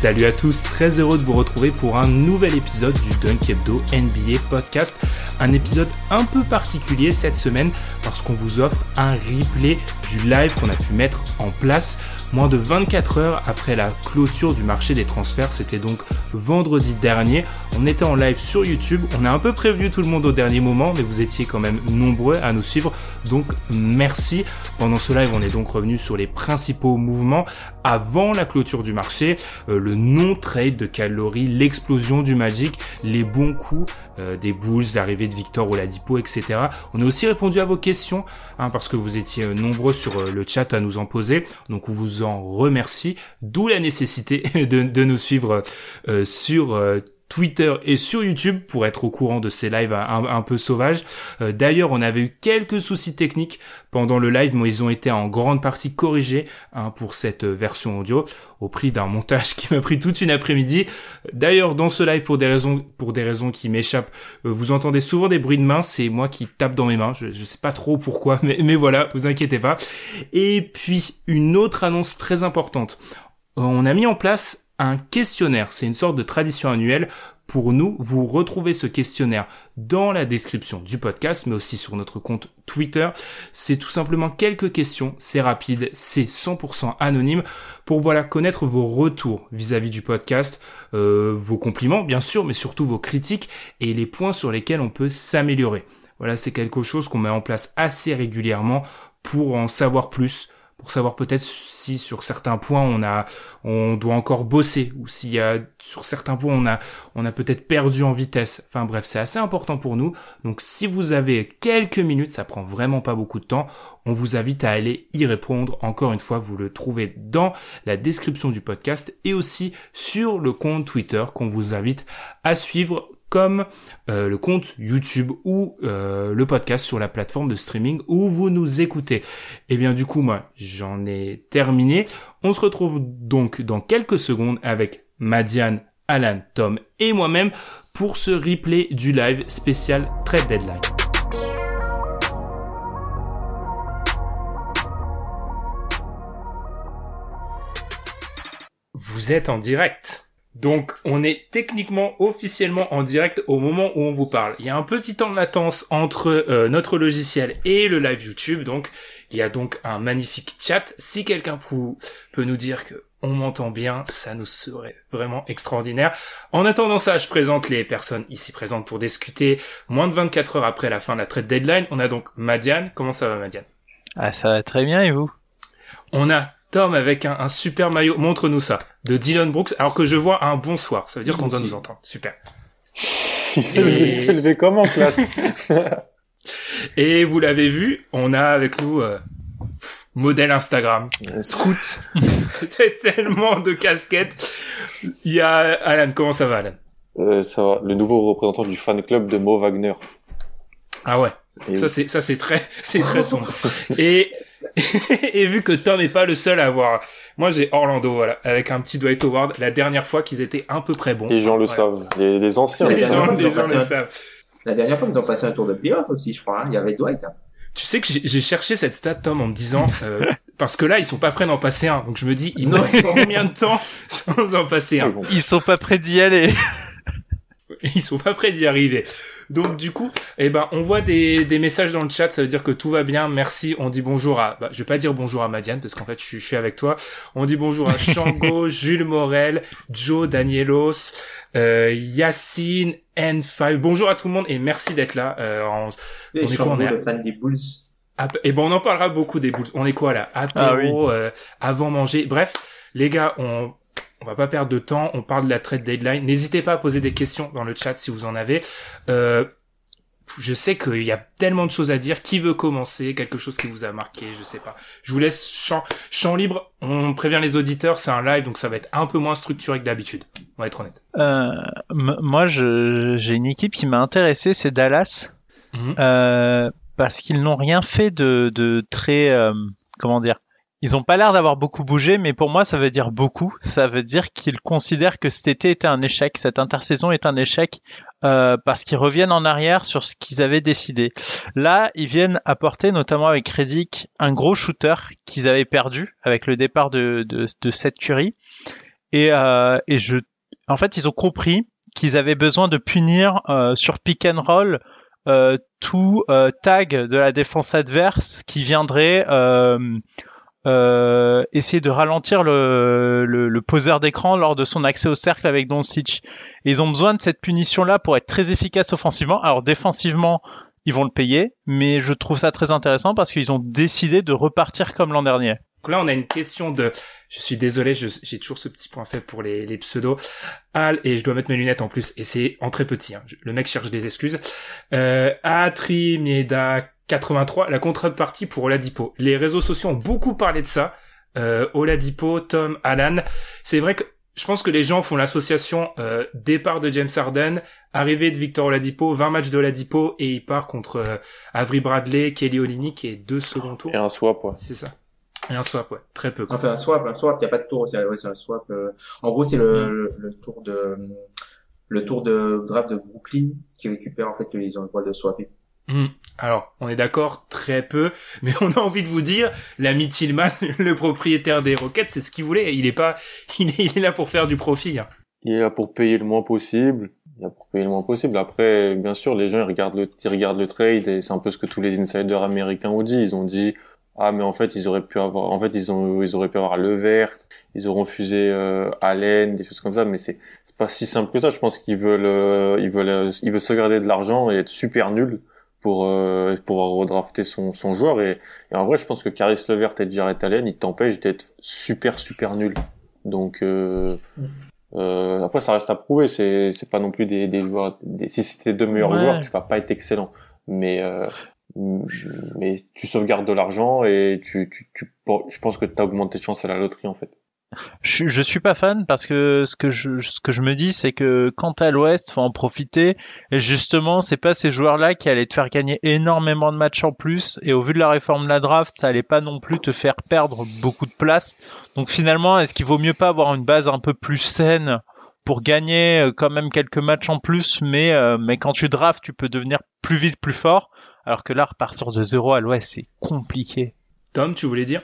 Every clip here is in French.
Salut à tous, très heureux de vous retrouver pour un nouvel épisode du Dunk Hebdo NBA Podcast. Un épisode un peu particulier cette semaine parce qu'on vous offre un replay du live qu'on a pu mettre en place moins de 24 heures après la clôture du marché des transferts. C'était donc vendredi dernier. On était en live sur YouTube. On a un peu prévenu tout le monde au dernier moment, mais vous étiez quand même nombreux à nous suivre. Donc merci. Pendant ce live, on est donc revenu sur les principaux mouvements avant la clôture du marché, euh, le non-trade de calories, l'explosion du Magic, les bons coups euh, des Bulls, l'arrivée de Victor Oladipo, etc. On a aussi répondu à vos questions hein, parce que vous étiez euh, nombreux sur le chat à nous en poser. Donc on vous en remercie, d'où la nécessité de, de nous suivre sur Twitter et sur YouTube pour être au courant de ces lives un, peu sauvages. Euh, d'ailleurs, on avait eu quelques soucis techniques pendant le live, mais ils ont été en grande partie corrigés hein, pour cette version audio, au prix d'un montage qui m'a pris toute une après-midi. D'ailleurs, dans ce live, pour des raisons, pour des raisons qui m'échappent, euh, vous entendez souvent des bruits de mains. C'est moi qui tape dans mes mains. Je, je sais pas trop pourquoi, mais voilà, vous inquiétez pas. Et puis une autre annonce très importante. On a mis en place un questionnaire. C'est une sorte de tradition annuelle pour nous. Vous retrouvez ce questionnaire dans la description du podcast, mais aussi sur notre compte Twitter. C'est tout simplement quelques questions. C'est rapide, c'est 100% anonyme pour voilà connaître vos retours vis-à-vis du podcast, euh, vos compliments bien sûr, mais surtout vos critiques et les points sur lesquels on peut s'améliorer. Voilà, c'est quelque chose qu'on met en place assez régulièrement pour en savoir plus pour savoir peut-être si sur certains points on a on doit encore bosser ou s'il y a sur certains points on a on a peut-être perdu en vitesse. Enfin bref, c'est assez important pour nous. Donc si vous avez quelques minutes, ça prend vraiment pas beaucoup de temps, on vous invite à aller y répondre. Encore une fois, vous le trouvez dans la description du podcast et aussi sur le compte Twitter qu'on vous invite à suivre comme euh, le compte YouTube ou euh, le podcast sur la plateforme de streaming où vous nous écoutez. Et eh bien du coup moi j'en ai terminé. On se retrouve donc dans quelques secondes avec Madiane, Alan, Tom et moi-même pour ce replay du live spécial Trade Deadline. Vous êtes en direct. Donc on est techniquement officiellement en direct au moment où on vous parle. Il y a un petit temps de latence entre euh, notre logiciel et le live YouTube, donc il y a donc un magnifique chat. Si quelqu'un peut nous dire que on m'entend bien, ça nous serait vraiment extraordinaire. En attendant ça, je présente les personnes ici présentes pour discuter moins de 24 heures après la fin de la trade deadline. On a donc Madiane. Comment ça va Madiane? Ah ça va très bien et vous? On a Tom avec un, super maillot, montre-nous ça, de Dylan Brooks, alors que je vois un bonsoir, ça veut dire qu'on doit nous entendre. Super. Il s'est levé comme en classe. Et vous l'avez vu, on a avec nous euh, modèle Instagram, Scout. C'était tellement de casquettes. Il y a Alan, comment ça va Alan? Euh, Ça va, le nouveau représentant du fan club de Mo Wagner. Ah ouais, ça c'est ça c'est très c'est très sombre. Et et vu que Tom n'est pas le seul à avoir, moi j'ai Orlando, voilà, avec un petit Dwight Howard, la dernière fois qu'ils étaient un peu près bons. Les gens le savent, les, anciens. Les, gens, le savent. La dernière fois, ils ont passé un tour de playoff aussi, je crois. Hein. Il y avait Dwight. Hein. Tu sais que j'ai cherché cette stat, Tom, en me disant, euh, parce que là, ils sont pas prêts d'en passer un. Donc je me dis, ils vont combien de temps sans en passer un? Ils sont pas prêts d'y aller. ils sont pas prêts d'y arriver. Donc du coup, eh ben on voit des, des messages dans le chat, ça veut dire que tout va bien. Merci. On dit bonjour à, bah, je vais pas dire bonjour à Madiane parce qu'en fait je, suis avec toi. On dit bonjour à Shango, Jules Morel, Joe Danielos, euh, Yacine, N5. Bonjour à tout le monde et merci d'être là. Euh, on, on est quoi, on est... le fan des Bulls. et bon, on en parlera beaucoup des Bulls. On est quoi là? Apéro, euh, avant manger. Bref, les gars, on on va pas perdre de temps. On parle de la trade deadline. N'hésitez pas à poser des questions dans le chat si vous en avez. Euh, je sais qu'il y a tellement de choses à dire. Qui veut commencer? Quelque chose qui vous a marqué? Je sais pas. Je vous laisse champ, champ libre. On prévient les auditeurs, c'est un live, donc ça va être un peu moins structuré que d'habitude. On va être honnête. Euh, moi, j'ai une équipe qui m'a intéressé, c'est Dallas. Mhm. Euh, parce qu'ils n'ont rien fait de, de très... Euh, comment dire ils ont pas l'air d'avoir beaucoup bougé, mais pour moi, ça veut dire beaucoup. Ça veut dire qu'ils considèrent que cet été était un échec, cette intersaison est un échec, euh, parce qu'ils reviennent en arrière sur ce qu'ils avaient décidé. Là, ils viennent apporter, notamment avec Reddick, un gros shooter qu'ils avaient perdu avec le départ de, de, de cette Curry. Et, euh, et je, en fait, ils ont compris qu'ils avaient besoin de punir euh, sur pick and roll euh, tout euh, tag de la défense adverse qui viendrait euh, essayer de ralentir le, le, le poseur d'écran lors de son accès au cercle avec Doncic. Ils ont besoin de cette punition-là pour être très efficaces offensivement. Alors défensivement, ils vont le payer, mais je trouve ça très intéressant parce qu'ils ont décidé de repartir comme l'an dernier. Donc là, on a une question de, je suis désolé, j'ai toujours ce petit point faible pour les, les pseudos. Al, et je dois mettre mes lunettes en plus, et c'est en très petit, hein. le mec cherche des excuses. Euh, Atri Mieda 83, la contrepartie pour Oladipo. Les réseaux sociaux ont beaucoup parlé de ça. Euh, Oladipo, Tom, Alan. C'est vrai que je pense que les gens font l'association euh, départ de James Harden, arrivée de Victor Oladipo, 20 matchs d'Oladipo et il part contre euh, Avery Bradley, Kelly Olynyk et deux second tours. Et un swap, ouais. C'est ça. Et un swap, ouais. Très peu. Enfin, un swap, un swap, il n'y a pas de tour, c'est ouais, un swap. Euh. En gros, c'est le, mm. le, le, tour de le tour de draft de Brooklyn qui récupère en fait ils ont le droit de swapper. Hmm. Alors, on est d'accord, très peu, mais on a envie de vous dire, l'ami Tillman, le propriétaire des Rockets, c'est ce qu'il voulait. Il est pas, il est, là pour faire du profit. Hein. Il est là pour payer le moins possible. Il est là pour payer le moins possible. Après, bien sûr, les gens ils regardent le, ils regardent le trade et c'est un peu ce que tous les insiders américains ont dit. Ils ont dit, ah mais en fait ils auraient pu avoir, en fait ils ont, ils auraient pu avoir le vert, ils ont refusé euh, Allen, des choses comme ça. Mais c'est, c'est pas si simple que ça. Je pense qu'ils veulent, euh, ils veulent, euh, ils veulent sauvegarder de l'argent et être super nuls pour euh, pouvoir redrafter son, son joueur. Et, en vrai je pense que Caris Levert et Jared Allen ils t'empêchent d'être super super nul donc euh, euh, après ça reste à prouver. C'est c'est pas non plus des, des joueurs des, si c'était deux meilleurs joueurs tu vas pas être excellent. Mais euh, mais tu sauvegardes de l'argent et tu, tu, tu je pense que tu as augmenté tes chances à la loterie en fait je, je suis pas fan parce que ce que je ce que je me dis c'est que quand à l'Ouest faut en profiter. Et justement c'est pas ces joueurs là qui allaient te faire gagner énormément de matchs en plus. Et au vu de la réforme de la draft ça allait pas non plus te faire perdre beaucoup de place. Donc finalement est-ce qu'il vaut mieux pas avoir une base un peu plus saine pour gagner euh, quand même quelques matchs en plus? Mais euh, mais quand tu drafts tu peux devenir plus vite plus fort. Alors que là repartir de zéro à l'Ouest c'est compliqué. Tom tu voulais dire?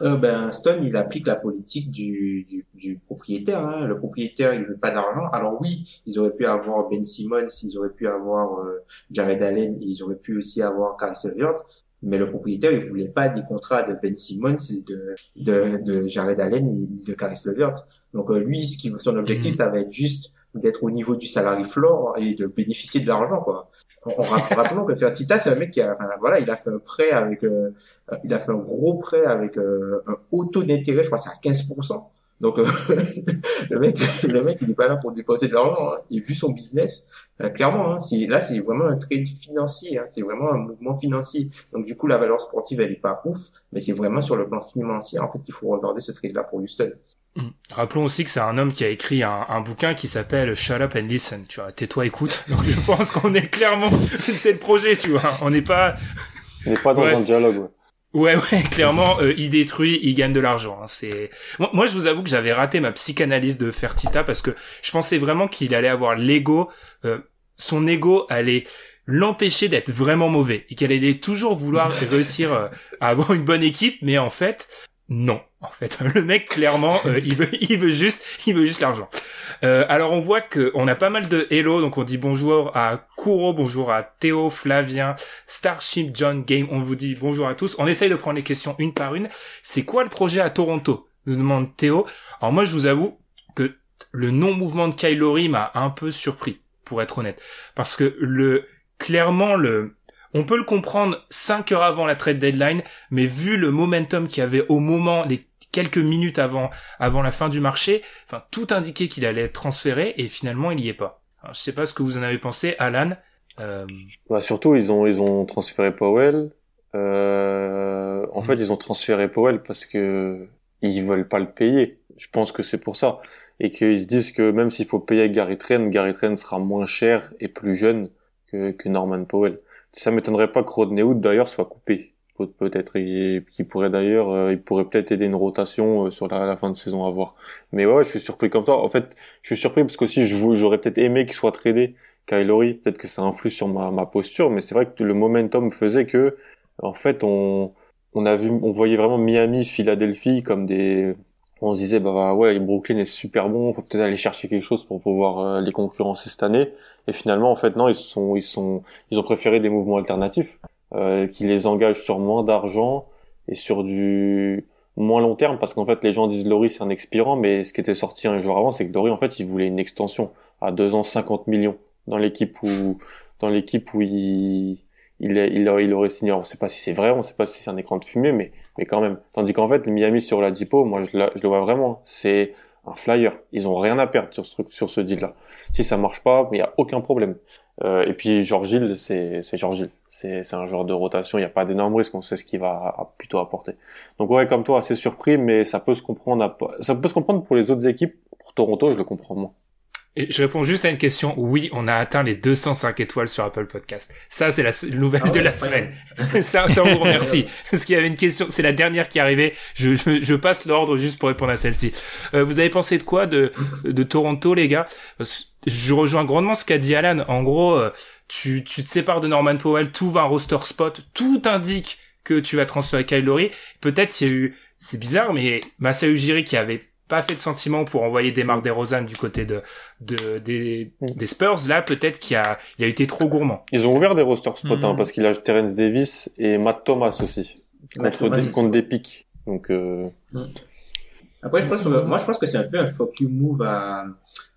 Euh, ben, Stone, il applique la politique du, du, du propriétaire. Hein. Le propriétaire, il veut pas d'argent. Alors oui, ils auraient pu avoir Ben Simmons, ils auraient pu avoir euh, Jared Allen, ils auraient pu aussi avoir Carl Levert. Mais le propriétaire, il voulait pas des contrats de Ben Simmons, de, de, de Jared Allen et de Caris Levert. Donc euh, lui, ce qui, son objectif, mm-hmm. ça va être juste d'être au niveau du salary floor et de bénéficier de l'argent quoi. On, rappelons que Fertita c'est un mec qui a enfin, voilà, il a fait un prêt avec euh, il a fait un gros prêt avec euh, un taux d'intérêt, je crois c'est à 15% donc euh, le mec le mec il n'est pas là pour déposer de l'argent, hein. il vu son business clairement hein, là c'est vraiment un trade financier, hein. c'est vraiment un mouvement financier. Donc du coup la valeur sportive elle est pas ouf, mais c'est vraiment sur le plan financier en fait qu'il faut regarder ce trade là pour Houston. Mm. Rappelons aussi que c'est un homme qui a écrit un, un bouquin qui s'appelle Shut Up and Listen. Tu vois, tais-toi, écoute. Donc je pense qu'on est clairement, c'est le projet, tu vois. On n'est pas. On n'est pas dans un dialogue. Ouais. Ouais, ouais, clairement, euh, il détruit, il gagne de l'argent. Hein, c'est moi, je vous avoue que j'avais raté ma psychanalyse de Fertita parce que je pensais vraiment qu'il allait avoir l'ego, euh, son ego allait l'empêcher d'être vraiment mauvais et qu'elle allait toujours vouloir réussir euh, à avoir une bonne équipe, mais en fait, non. En fait, le mec clairement, euh, il veut, juste, il veut juste l'argent. Euh, alors on voit que on a pas mal de hello, donc on dit bonjour à Kuro, bonjour à Théo, Flavien, Starship, John Game. On vous dit bonjour à tous. On essaye de prendre les questions une par une. C'est quoi le projet à Toronto? Nous demande Théo. Alors moi, je vous avoue que le non-mouvement de Kylori m'a un peu surpris, pour être honnête, parce que le clairement le on peut le comprendre 5 heures avant la trade deadline, mais vu le momentum qu'il y avait au moment, les quelques minutes avant, avant la fin du marché, enfin, tout indiquait qu'il allait être transféré et finalement il y est pas. Alors, je sais pas ce que vous en avez pensé, Alan. Euh... Bah, surtout, ils ont, ils ont transféré Powell. Euh... En mm. fait, ils ont transféré Powell parce que ils veulent pas le payer. Je pense que c'est pour ça. Et qu'ils se disent que même s'il faut payer Gary Trent, Gary Trent sera moins cher et plus jeune que, que Norman Powell. Ça m'étonnerait pas que Rodney Hood d'ailleurs soit coupé. Peut-être, qui pourrait d'ailleurs, euh, il pourrait peut-être aider une rotation euh, sur la, fin de saison à voir. Mais ouais, je suis surpris comme toi. En fait, je suis surpris parce qu'aussi j'aurais peut-être aimé qu'il soit tradé, Kylori. Peut-être que ça influe sur ma, posture, mais c'est vrai que le momentum faisait que, en fait, on, on voyait vraiment Miami, Philadelphie comme des, on se disait bah ouais Brooklyn est super bon, faut peut-être aller chercher quelque chose pour pouvoir euh, les concurrencer cette année. Et finalement en fait non ils sont ils sont ils ont préféré des mouvements alternatifs euh, qui les engagent sur moins d'argent et sur du moins long terme parce qu'en fait les gens disent Laurie c'est un expirant mais ce qui était sorti un jour avant c'est que Laurie en fait il voulait une extension à deux ans 50 millions dans l'équipe où dans l'équipe où il il, il, il aurait signé. on sait pas si c'est vrai, on sait pas si c'est un écran de fumée, mais, mais quand même. Tandis qu'en fait, Miami sur la Dipo, moi, je, je le vois vraiment. C'est un flyer. Ils ont rien à perdre sur ce, sur ce deal-là. Si ça marche pas, il y a aucun problème. Euh, et puis, George Hill, c'est, c'est George Hill. C'est, c'est un joueur de rotation. Il n'y a pas d'énorme risque. On sait ce qu'il va plutôt apporter. Donc, ouais, comme toi, assez surpris, mais ça peut se comprendre, ça peut se comprendre pour les autres équipes. Pour Toronto, je le comprends moins. Et je réponds juste à une question. Oui, on a atteint les 205 étoiles sur Apple Podcast. Ça, c'est la nouvelle ah de la semaine. ça, ça, on vous remercie. Parce qu'il y avait une question. C'est la dernière qui est arrivée. Je, je, je passe l'ordre juste pour répondre à celle-ci. Euh, vous avez pensé de quoi de, de Toronto, les gars? Je rejoins grandement ce qu'a dit Alan. En gros, euh, tu, tu te sépares de Norman Powell, tout va un roster spot, tout indique que tu vas transférer Kyle Lowry. Peut-être s'il y a eu, c'est bizarre, mais Massa Ujiri qui avait pas fait de sentiment pour envoyer des marques des Rosanne du côté de, de des, mm. des Spurs, là peut-être qu'il a, il a été trop gourmand. Ils ont ouvert des rosters spot hein, mm. parce qu'il a Terence Davis et Matt Thomas aussi contre, des, contre des pics. Donc euh... Mm. après je pense que, moi je pense que c'est un peu un fuck you move à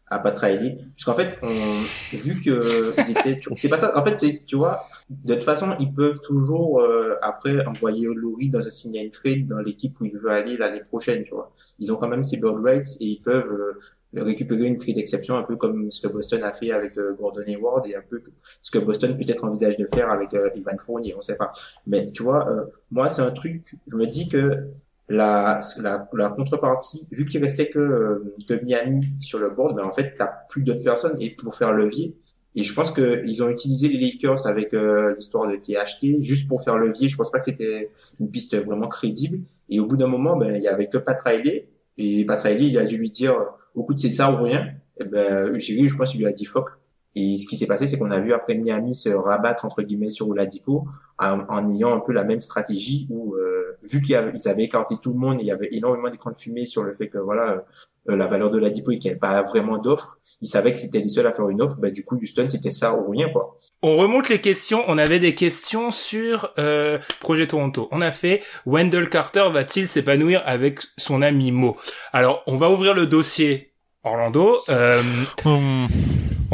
à Pat Riley puisqu'en fait on, vu que ils étaient c'est pas ça. En fait c'est tu vois de toute façon ils peuvent toujours euh, après envoyer Laurie dans un sign trade dans l'équipe où il veut aller l'année prochaine tu vois. Ils ont quand même ces bird rates et ils peuvent euh, récupérer une trade d'exception un peu comme ce que Boston a fait avec euh, Gordon Hayward et un peu ce que Boston peut-être envisage de faire avec Ivan Fournier on sait pas. Mais tu vois moi c'est un truc je me dis que la, la, la contrepartie, vu qu'il restait que, que Miami sur le board, ben en fait, t'as plus d'autres personnes et pour faire levier. Et je pense que ils ont utilisé les Lakers avec euh, l'histoire de THT juste pour faire levier. Je pense pas que c'était une piste vraiment crédible. Et au bout d'un moment, ben il y avait que Pat Riley et Pat Riley, il a dû lui dire au coup de c'est ça ou rien. Et ben Ujiri, je pense qu'il lui a dit fuck. Et ce qui s'est passé, c'est qu'on a vu après Miami se rabattre entre guillemets sur Oladipo en, en ayant un peu la même stratégie où euh, vu qu'ils avaient, écarté tout le monde, il y avait énormément d'écrans de fumée sur le fait que voilà euh, la valeur de Oladipo et qu'il n'y avait pas vraiment d'offre. Ils savaient que c'était les seuls à faire une offre. Bah du coup Houston c'était ça ou rien quoi. On remonte les questions. On avait des questions sur euh, projet Toronto. On a fait Wendell Carter va-t-il s'épanouir avec son ami Mo? Alors on va ouvrir le dossier Orlando. Euh, hmm.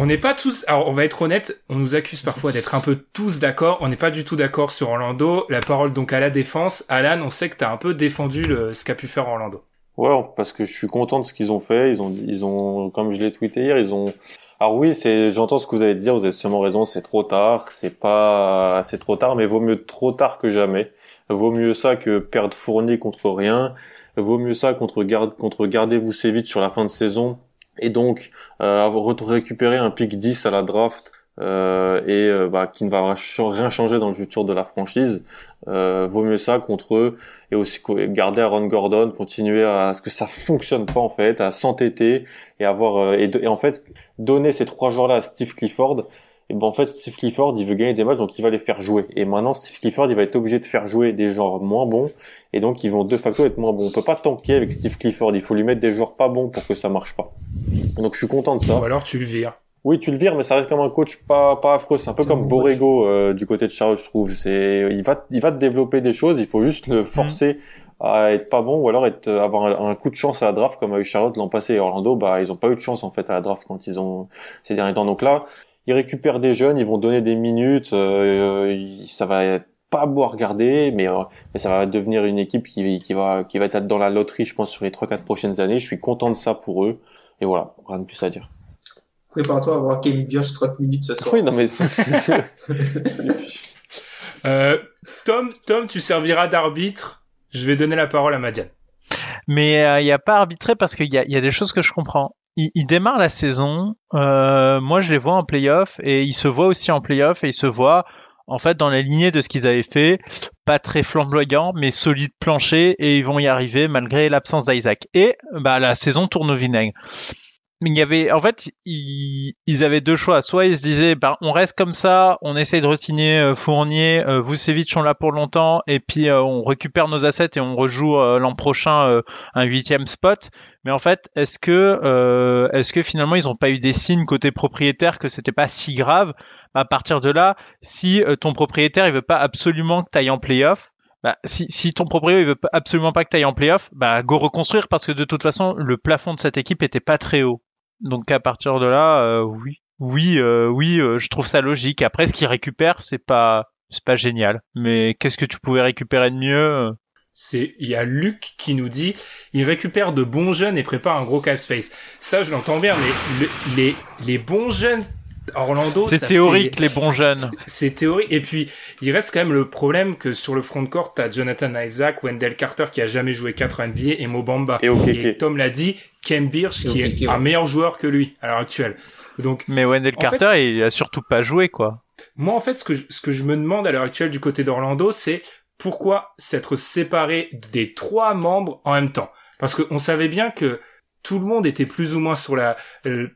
On n'est pas tous. Alors, on va être honnête. On nous accuse parfois d'être un peu tous d'accord. On n'est pas du tout d'accord sur Orlando. La parole donc à la défense. Alan, on sait que t'as un peu défendu le, ce qu'a pu faire Orlando. Ouais, parce que je suis content de ce qu'ils ont fait. Ils ont, ils ont, comme je l'ai tweeté hier, ils ont. Alors oui, c'est, j'entends ce que vous allez dire. Vous avez sûrement raison. C'est trop tard. C'est pas, c'est trop tard, mais vaut mieux trop tard que jamais. Vaut mieux ça que perdre Fournier contre rien. Vaut mieux ça contre garde, contre garder Vucevic sur la fin de saison et donc euh, récupéré un pick 10 à la draft euh, et euh, bah, qui ne va rien changer dans le futur de la franchise. Euh, vaut mieux ça contre eux et aussi garder Aaron Gordon, continuer à, ce que ça fonctionne pas en fait, à s'entêter et avoir euh, et, et, en fait donner ces trois joueurs là à Steve Clifford et ben en fait Steve Clifford il veut gagner des matchs donc il va les faire jouer. Et maintenant Steve Clifford il va être obligé de faire jouer des joueurs moins bons. Et donc ils vont de facto être moins bons. On peut pas tanker avec Steve Clifford. Il faut lui mettre des joueurs pas bons pour que ça marche pas. Donc je suis content de ça. Ou alors tu le vires. Oui tu le vires mais ça reste comme un coach pas pas affreux. C'est un peu comme Borrego euh, du côté de Charlotte je trouve. C'est il va il va te développer des choses. Il faut juste le forcer à être pas bon ou alors être avoir un, coup de chance à la draft comme a eu Charlotte l'an passé et Orlando. Bah ils ont pas eu de chance en fait à la draft quand ils ont ces derniers temps. Donc là ils récupèrent des jeunes, ils vont donner des minutes, euh, ça va être pas beau à regarder, mais, euh, mais ça va devenir une équipe qui, qui va qui va être dans la loterie, je pense, sur les 3-4 prochaines années. Je suis content de ça pour eux. Et voilà, rien de plus à dire. Prépare-toi à voir Kevin Bioche 30 minutes ce soir. Oui, non mais euh, Tom, Tom, tu serviras d'arbitre. Je vais donner la parole à Madiane. Mais il n'y a pas arbitré parce qu'il y a, y a des choses que je comprends. Il, il démarre la saison. Euh, moi, je les vois en playoff et il se voit aussi en playoff et il se voit en fait dans la lignée de ce qu'ils avaient fait, pas très flamboyant, mais solide plancher et ils vont y arriver malgré l'absence d'Isaac. Et bah la saison tourne au vinaigre. Mais il y avait, en fait, ils, ils avaient deux choix. Soit ils se disaient, ben, on reste comme ça, on essaye de re-signer euh, Fournier, euh, Vucevic sont là pour longtemps, et puis euh, on récupère nos assets et on rejoue euh, l'an prochain euh, un huitième spot. Mais en fait, est-ce que, est-ce que finalement ils n'ont pas eu des signes côté propriétaire que c'était pas si grave? À partir de là, si ton propriétaire il veut pas absolument que tu ailles en playoff, bah, si, si ton propriétaire il veut absolument pas que tu ailles en playoff, bah go reconstruire parce que de toute façon le plafond de cette équipe était pas très haut. Donc à partir de là, euh, oui, oui, euh, oui, euh, je trouve ça logique. Après, ce qu'ils récupèrent, c'est pas, c'est pas génial. Mais qu'est-ce que tu pouvais récupérer de mieux C'est, il y a Luc qui nous dit, il récupère de bons jeunes et prépare un gros cap space. Ça, je l'entends bien, mais les, les bons jeunes Orlando, c'est théorique les bons jeunes. C'est théorique. Et puis il reste quand même le problème que sur le front de court, t'as Jonathan Isaac, Wendell Carter qui a jamais joué 4 NBA et Mobamba. Et, et Tom l'a dit, Ken Birch qui est un meilleur joueur que lui à l'heure actuelle. Donc, mais Wendell Carter, fait, il a surtout pas joué quoi. Moi en fait, ce que je, ce que je me demande à l'heure actuelle du côté d'Orlando, c'est pourquoi s'être séparé des trois membres en même temps. Parce qu'on savait bien que tout le monde était plus ou moins sur la, euh,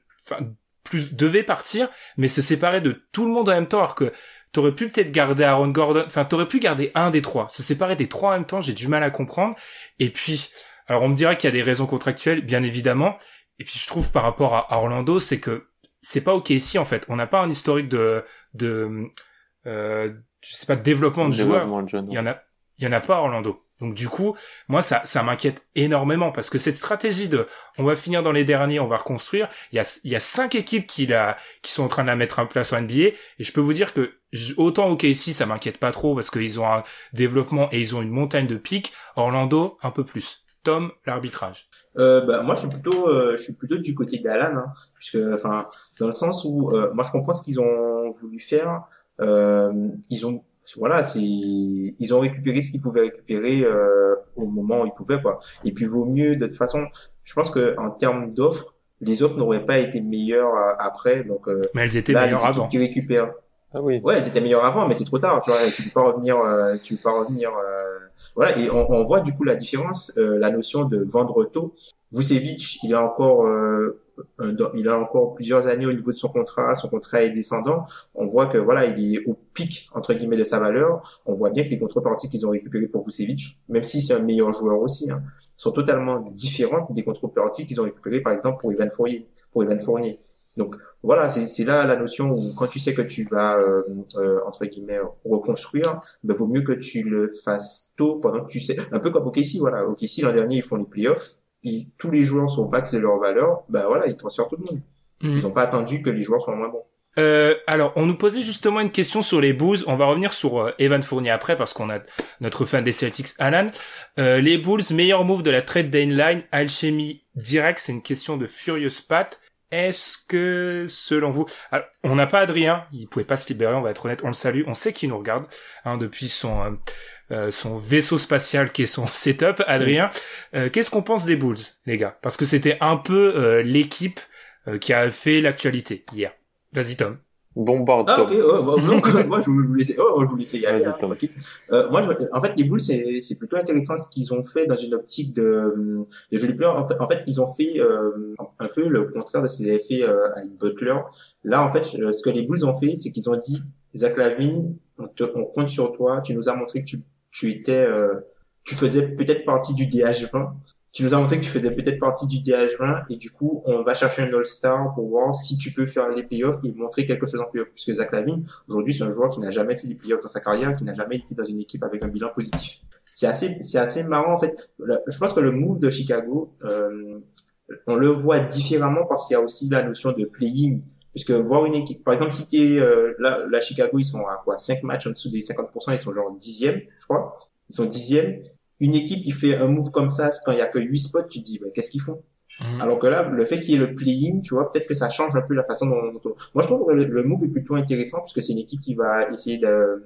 plus devait partir, mais se séparer de tout le monde en même temps, alors que t'aurais pu peut-être garder Aaron Gordon, enfin t'aurais pu garder un des trois, se séparer des trois en même temps, j'ai du mal à comprendre. Et puis, alors on me dirait qu'il y a des raisons contractuelles, bien évidemment. Et puis je trouve par rapport à, Orlando, c'est que c'est pas ok ici en fait. On n'a pas un historique de de euh, je sais pas de développement de joueurs. il y en a il y en a pas à Orlando. Donc du coup, moi ça ça m'inquiète énormément parce que cette stratégie de on va finir dans les derniers, on va reconstruire, il y a il y a cinq équipes qui la qui sont en train de la mettre en place en NBA et je peux vous dire que autant OK ici ça m'inquiète pas trop parce qu'ils ont un développement et ils ont une montagne de pics, Orlando un peu plus. Tom, l'arbitrage. Euh, bah, moi, je suis plutôt, euh, je suis plutôt du côté d'Alan, hein, puisque, enfin, dans le sens où, euh, moi, je comprends ce qu'ils ont voulu faire. Euh, ils ont voilà, c'est ils ont récupéré ce qu'ils pouvaient récupérer euh, au moment où ils pouvaient quoi. Et puis vaut mieux de toute façon, je pense que en termes d'offres, les offres n'auraient pas été meilleures euh, après donc euh, Mais elles étaient meilleures avant. Qui récupèrent. Ah oui. Ouais, elles étaient meilleures avant, mais c'est trop tard. Tu vois, tu peux pas revenir. Euh, tu peux pas revenir. Euh, voilà, et on, on, voit du coup la différence, la notion de vendre tôt. Vucevic, il a encore il a encore plusieurs années au niveau de son contrat, son contrat est descendant. On voit que voilà, il est au pic entre guillemets de sa valeur. On voit bien que les contreparties qu'ils ont récupérées pour Vucevic, même si c'est un meilleur joueur aussi, hein, sont totalement différentes des contreparties qu'ils ont récupérées par exemple pour Evan Fournier. Donc voilà, c'est là la notion où quand tu sais que tu vas euh, euh, entre guillemets reconstruire, ben vaut mieux que tu le fasses tôt pendant que tu sais. Un peu comme OKC, voilà. OKC l'an dernier ils font les playoffs tous les joueurs sont au max de leur valeur, bah voilà, ils transfèrent tout le monde. Mhm. Ils n'ont pas attendu que les joueurs soient moins bons. Euh, alors, on nous posait justement une question sur les Bulls. On va revenir sur euh, Evan Fournier après parce qu'on a notre fan des Celtics, Alan. Euh, les Bulls, meilleur move de la trade deadline, alchimie direct. C'est une question de Furious Pat. Est-ce que, selon vous, alors, on n'a pas Adrien, il pouvait pas se libérer, on va être honnête, on le salue, on sait qu'il nous regarde hein, depuis son euh, euh, son vaisseau spatial qui est son setup, Adrien. Euh, qu'est-ce qu'on pense des Bulls, les gars? Parce que c'était un peu euh, l'équipe qui a fait l'actualité hier. Vas-y Tom. Bombarde. Ah, ok, oh, donc, moi je vous laissais, oh, je vous laissais y aller. Hein, euh, moi, je, en fait, les Bulls, c'est, c'est plutôt intéressant ce qu'ils ont fait dans une optique de, de joli player. En fait, en fait, ils ont fait euh, un peu le contraire de ce qu'ils avaient fait euh, avec Butler. Là, en fait, ce que les Bulls ont fait, c'est qu'ils ont dit, Zach Lavine, on, te, on compte sur toi. Tu nous as montré que tu tu étais, euh, tu faisais peut-être partie du DH20. Tu nous as montré que tu faisais peut-être partie du DH20 et du coup, on va chercher un All-Star pour voir si tu peux faire les playoffs et montrer quelque chose en playoffs. Puisque Zach Lavine, aujourd'hui, c'est un joueur qui n'a jamais fait les playoffs dans sa carrière, qui n'a jamais été dans une équipe avec un bilan positif. C'est assez, c'est assez marrant en fait. Je pense que le move de Chicago, euh, on le voit différemment parce qu'il y a aussi la notion de playing Puisque voir une équipe, par exemple, si t'es euh, là, là, Chicago, ils sont à quoi 5 matchs en dessous des 50%, ils sont genre dixième, je crois. Ils sont dixième. Une équipe qui fait un move comme ça, quand il y a que 8 spots, tu te dis, bah, qu'est-ce qu'ils font? Mhm. Alors que là, le fait qu'il y ait le play-in, tu vois, peut-être que ça change un peu la façon dont, dont- Moi, je trouve que le, le move est plutôt intéressant parce que c'est une équipe qui va essayer de,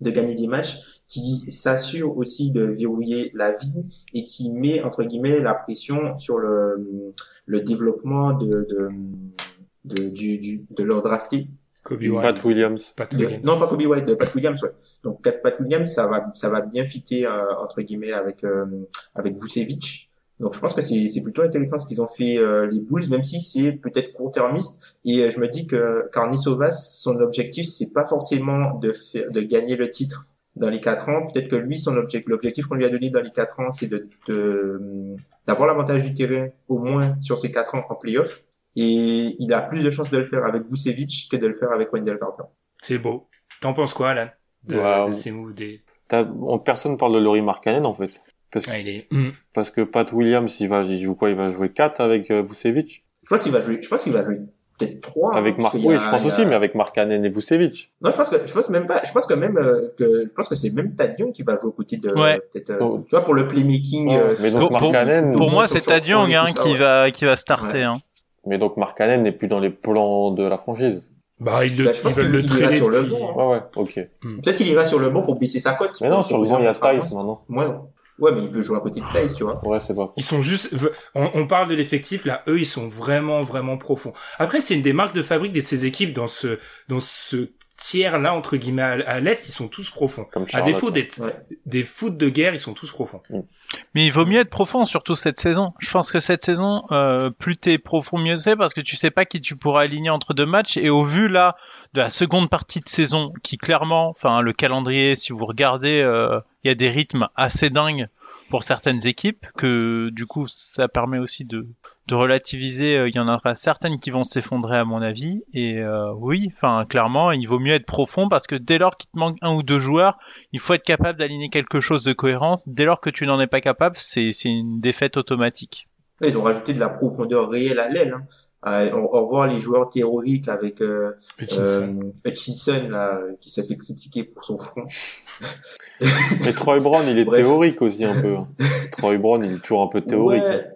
de gagner des matchs, qui s'assure aussi de verrouiller la vie et qui met, entre guillemets, la pression sur le, le développement de, de, de, du, du, de leur drafté. Kobe Pat White. Williams. Pat De- Williams. non, pas Kobe White, de Pat Williams, ouais. Donc, Pat Pat Williams, ça va, ça va bien fitter, euh, entre guillemets, avec, euh, avec Vucevic. Donc, je pense que c'est, c'est plutôt intéressant ce qu'ils ont fait, euh, les Bulls, même si c'est peut-être court-termiste. Et euh, je me dis que Carnisovas, son objectif, c'est pas forcément de faire, de gagner le titre dans les quatre ans. Peut-être que lui, son objectif, l'objectif qu'on lui a donné dans les quatre ans, c'est de, de, d'avoir l'avantage du terrain, au moins sur ces quatre ans en playoff. Et il a plus de chances de le faire avec Vucevic que de le faire avec Wendell Carter. C'est beau. T'en penses quoi, Alan de, Wow. de ces moves des... Personne parle de Laurie Markkanen en fait. Parce, Ah, il est... Parce que Pat Williams, il va, il joue quoi? Il va jouer 4 avec euh, Vucevic? Je pense qu'il va jouer, je pense qu'il va jouer peut-être trois. Avec hein, Marc, oui, a- je pense a- aussi, mais avec Markkanen et Vucevic. Non, je pense que, je pense même pas, je pense que même, euh, que, je pense que c'est même Tad Young qui va jouer aux côtés de, Ouais. peut-être, euh, Oh. tu vois, pour le playmaking. Oh, euh, mais tout donc. Pour- pour- Markkanen, Pour moi, c'est Short Tad Young et hein, qui ouais. va qui va starter. Ouais. Hein. Mais donc Markkanen n'est plus dans les plans de la franchise. Bah, ils, le, Bah, je pense qu'il le ira sur le banc, hein. Ouais, ouais, ok. Peut-être qu'il ira sur le banc pour baisser sa cote. Mais non, sur le banc, il y a Tice maintenant. Ouais, ouais, mais il peut jouer à côté de Tice, tu vois. Ouais, c'est pas. Ils sont juste, on, on parle de l'effectif là, eux ils sont vraiment vraiment profonds. Après c'est une des marques de fabrique de ces équipes dans ce dans ce tiers là entre guillemets à, l'est, ils sont tous profonds. Comme À défaut d'être Ouais. des foot de guerre, ils sont tous profonds. Mais il vaut mieux être profond, surtout cette saison. Je pense que cette saison, euh, plus t'es profond, mieux c'est, parce que tu sais pas qui tu pourras aligner entre deux matchs. Et au vu là de la seconde partie de saison, qui clairement, enfin le calendrier, si vous regardez, euh, il y a des rythmes assez dingues pour certaines équipes, que du coup ça permet aussi de de relativiser. euh, Il y en aura certaines qui vont s'effondrer à mon avis. Et euh, oui, enfin clairement, il vaut mieux être profond parce que dès lors qu'il te manque un ou deux joueurs, il faut être capable d'aligner quelque chose de cohérent. Dès lors que tu n'en es pas capable, c'est c'est une défaite automatique. Ils ont rajouté de la profondeur réelle à l'aile. Hein. Euh, on, on voit les joueurs théoriques avec euh, Hutchinson. euh, Hutchinson là, qui se fait critiquer pour son front. Mais Troy Brown, il est Bref. théorique aussi un peu. hein. Troy Brown, il est toujours un peu théorique. Ouais.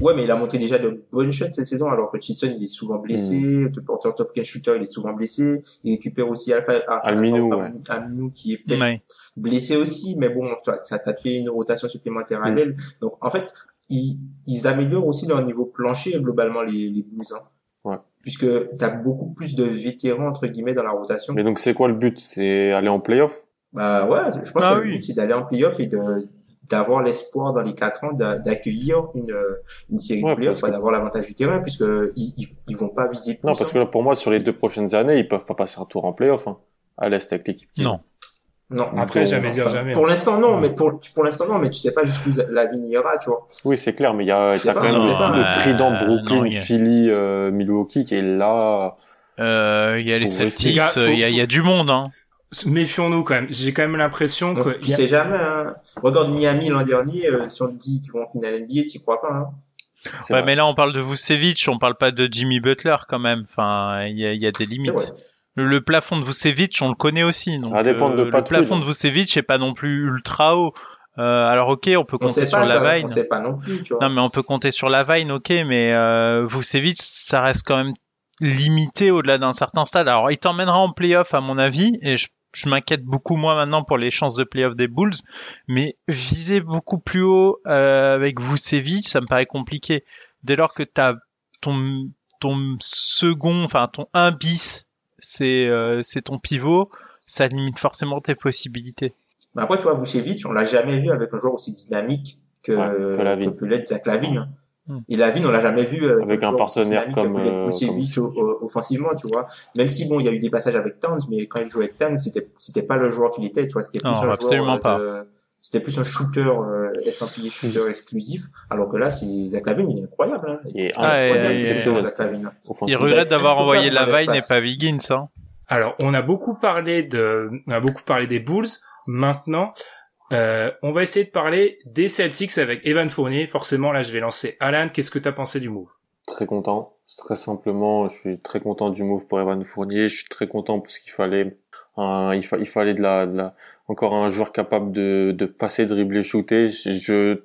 Ouais, mais il a montré déjà de bonnes shots cette saison, alors que Hutchinson, il est souvent blessé, Hmm. le porteur top 15 shooter, il est souvent blessé, il récupère aussi Alpha, ah, Alminou, ah, ouais. Alminou qui est peut-être Ouais. blessé aussi, mais bon, tu vois, ça, ça te fait une rotation supplémentaire à Mm. l'aile. Donc, en fait, ils, ils améliorent aussi leur niveau plancher, globalement, les, les Bulls. Hein. Ouais. Puisque tu as beaucoup plus de vétérans, entre guillemets, dans la rotation. Mais donc, c'est quoi le but? C'est aller en playoff? Bah ouais, je pense Ah que oui. le but, c'est d'aller en playoff et de d'avoir l'espoir dans les quatre ans d'a- d'accueillir une, une série Ouais, de playoffs, que- d'avoir l'avantage du terrain, puisque ils, ils, ils vont pas viser plus. Non, parce que hein. là, pour moi, sur les deux prochaines années, ils peuvent pas passer un tour en playoff. Hein, à l'Est avec l'équipe. Non. Non. Après, jamais dire Enfin, jamais. Pour l'instant, non, Ouais. mais pour, pour l'instant, non, mais tu sais pas jusqu'où la vie ira, tu vois. Oui, c'est clair, mais il y a, t'as quand même je sais le, pas. le trident Euh, Brooklyn, non, a- Philly, euh, Milwaukee qui est là. Euh, Il y a les Celtics, euh, il y, a, faut- y a du monde. Hein. Méfions-nous quand même. J'ai quand même l'impression que tu sais jamais, hein. Regarde Miami l'an dernier, euh, si on te dit qu'ils vont en finale NBA, t'y crois pas, hein. Ouais, vrai. mais là on parle de Vucevic, on parle pas de Jimmy Butler quand même. Enfin, il y a, il y a des limites. Le, le plafond de Vucevic, on le connaît aussi. Donc, va dépendre de euh, pas le tout, plafond de Vucevic est pas non plus ultra haut. Euh, alors ok, on peut compter sur pas la ça, Vine. on sait pas non plus, tu vois. Non, mais on peut compter sur la Vine, ok, mais euh, Vucevic, ça reste quand même limité au-delà d'un certain stade. Alors, il t'emmènera en playoff, à mon avis, et je, je m'inquiète beaucoup moins maintenant pour les chances de playoff des Bulls, mais viser beaucoup plus haut euh, avec Vucevic, ça me paraît compliqué. Dès lors que t'as ton ton second, enfin ton 1 bis, c'est euh, c'est ton pivot, ça limite forcément tes possibilités. Mais après, tu vois, Vucevic, on l'a jamais vu avec un joueur aussi dynamique que, Ouais, que Lavine. que peut l'être Zach Lavine. Hmm. Et Lavine, on l'a jamais vu euh, Avec un partenaire comme, euh, offensivement, tu vois. Même si bon, il y a eu des passages avec Towns, mais quand il jouait avec Towns, c'était c'était pas le joueur qu'il était, tu vois. C'était plus Non, un absolument joueur euh, de- c'était plus un shooter euh, estampillé shooter exclusif. Alors que là, c'est Zach Lavine, il est incroyable. Hein. Il est Ah, incroyable, et- cette et- saison, Zach Lavine. Il regrette d'avoir envoyé instoppable la dans Vine et pas Wiggins, hein. Alors, on a beaucoup parlé de, on a beaucoup parlé des Bulls. Maintenant, euh, on va essayer de parler des Celtics avec Evan Fournier. Forcément, là, je vais lancer Alan. Qu'est-ce que t'as pensé du move? Très content. Très simplement, je suis très content du move pour Evan Fournier. Je suis très content parce qu'il fallait il, fallait de la, encore un joueur capable de, de passer, dribbler, shooter. Je,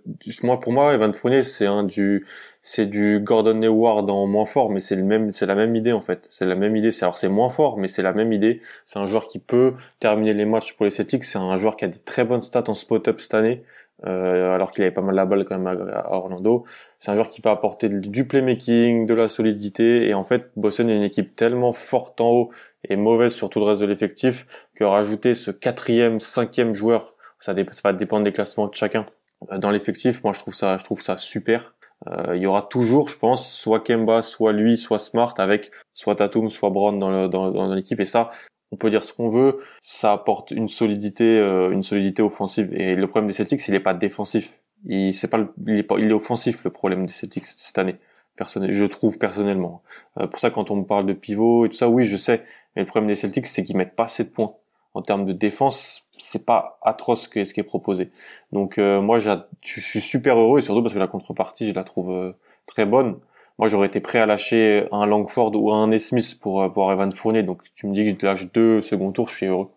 moi, pour moi, Evan Fournier, c'est un du, c'est du Gordon Hayward en moins fort, mais c'est le même, c'est la même idée en fait. C'est la même idée. Alors c'est moins fort, mais c'est la même idée. C'est un joueur qui peut terminer les matchs pour les Celtics. C'est un joueur qui a des très bonnes stats en spot-up cette année. Euh, alors qu'il avait pas mal la balle quand même à, Orlando. C'est un joueur qui va apporter du playmaking, de la solidité, et en fait, Boston est une équipe tellement forte en haut et mauvaise sur tout le reste de l'effectif que rajouter ce quatrième, cinquième joueur, ça, va dépendre des classements de chacun. Euh, dans l'effectif, moi je trouve ça, je trouve ça super. Euh, il y aura toujours, je pense, soit Kemba, soit lui, soit Smart, avec soit Tatum, soit Brown dans, dans l'équipe. Et ça, on peut dire ce qu'on veut, ça apporte une solidité, euh, une solidité offensive. Et le problème des Celtics, il n'est pas défensif. Il, c'est pas, il est, pas, il est offensif le problème des Celtics cette année. Personnel, je trouve personnellement. Euh, pour ça, quand on me parle de pivot et tout ça, oui, je sais. Mais le problème des Celtics, c'est qu'ils mettent pas assez de points. En termes de défense, c'est pas atroce ce, ce qui est proposé. Donc euh, moi, je suis super heureux et surtout parce que la contrepartie, je la trouve euh, très bonne. Moi, j'aurais été prêt à lâcher un Langford ou un Nesmith pour, euh, pour Evan Fournier. Donc, tu me dis que je lâche deux second tours, je suis heureux.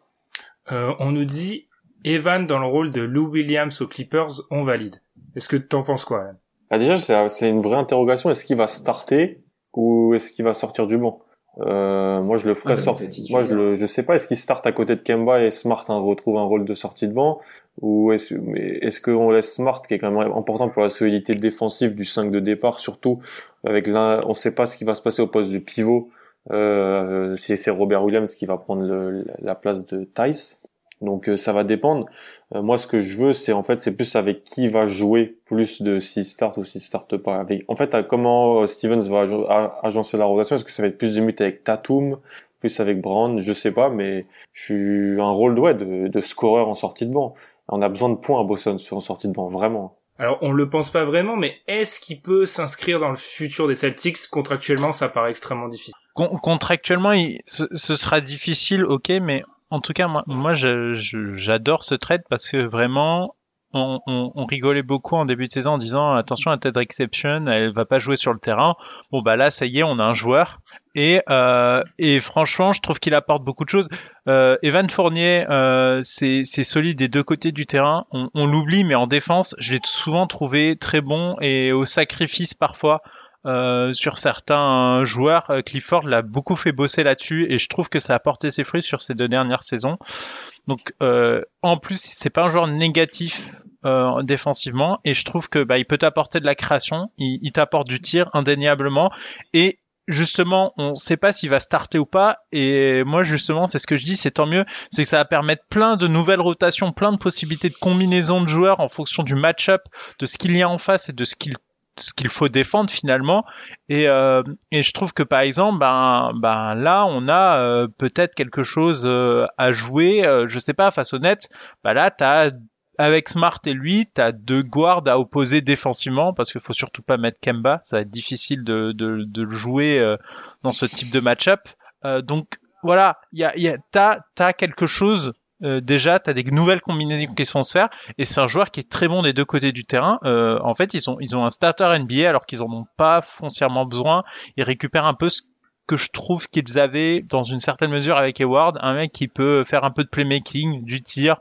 Euh, on nous dit Evan dans le rôle de Lou Williams aux Clippers, on valide. Est-ce que t'en penses quoi ah, Déjà, c'est une vraie interrogation. Est-ce qu'il va starter ou est-ce qu'il va sortir du banc? Euh, moi, je le ferais sortir. Moi, je le, je sais pas. Est-ce qu'il start à côté de Kemba et Smart hein, retrouve un rôle de sortie de banc, ou est-ce, est-ce qu'on laisse Smart qui est quand même important pour la solidité défensive du 5 de départ, surtout avec l'un, on sait pas ce qui va se passer au poste de pivot. Euh, si c'est Robert Williams qui va prendre le, la place de Tice? Donc euh, ça va dépendre. Euh, moi, ce que je veux, c'est en fait, c'est plus avec qui va jouer plus de si start ou si start pas. Avec, en fait, comment euh, Stevens va agencer la rotation? Est-ce que ça va être plus de minutes avec Tatum, plus avec Brown? Je sais pas, mais je suis un rôle ouais, de, de scoreur en sortie de banc. On a besoin de points à Boston sur en sortie de banc, vraiment. Alors on le pense pas vraiment, mais est-ce qu'il peut s'inscrire dans le futur des Celtics? Contractuellement, ça paraît extrêmement difficile. contractuellement, ce, ce, sera difficile, ok, mais en tout cas, moi, moi j'adore ce trade parce que vraiment, on, on, rigolait beaucoup en début de saison en disant attention à Ted Exception, elle va pas jouer sur le terrain. Bon bah là ça y est, on a un joueur et euh, et franchement je trouve qu'il apporte beaucoup de choses. Euh, Evan Fournier, euh, c'est c'est solide des deux côtés du terrain. On, on l'oublie mais en défense je l'ai souvent trouvé très bon et au sacrifice parfois. Euh, sur certains joueurs. Euh, Clifford l'a beaucoup fait bosser là-dessus et je trouve que ça a porté ses fruits sur ces deux dernières saisons. Donc euh, en plus c'est pas un joueur négatif euh, défensivement et je trouve que bah, il peut t'apporter de la création, il, il t'apporte du tir indéniablement et justement, on ne sait pas s'il va starter ou pas. Et moi, justement, c'est ce que je dis, c'est tant mieux. C'est que ça va permettre plein de nouvelles rotations, plein de possibilités de combinaison de joueurs en fonction du match-up, de ce qu'il y a en face et de ce qu'il ce qu'il faut défendre finalement. Et, euh, et je trouve que par exemple ben, ben là on a euh, peut-être quelque chose euh, à jouer. Euh, je sais pas face net ben là t'as avec Smart et lui t'as deux guards à opposer défensivement parce qu'il faut surtout pas mettre Kemba. Ça va être difficile de, de, de le jouer euh, dans ce type de match-up. Donc voilà il y a, y a t'as t'as quelque chose euh, déjà, tu as des nouvelles combinaisons qui se font se faire, et c'est un joueur qui est très bon des deux côtés du terrain. Euh, en fait, ils ont, ils ont un starter NBA alors qu'ils en ont pas foncièrement besoin. Ils récupèrent un peu ce que je trouve qu'ils avaient dans une certaine mesure avec Hayward, un mec qui peut faire un peu de playmaking, du tir,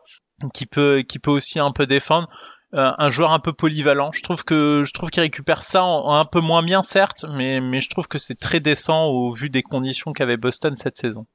qui peut, qui peut aussi un peu défendre. Euh, un joueur un peu polyvalent. Je trouve que je trouve qu'il récupère ça un peu moins bien certes, mais mais je trouve que c'est très décent au vu des conditions qu'avait Boston cette saison.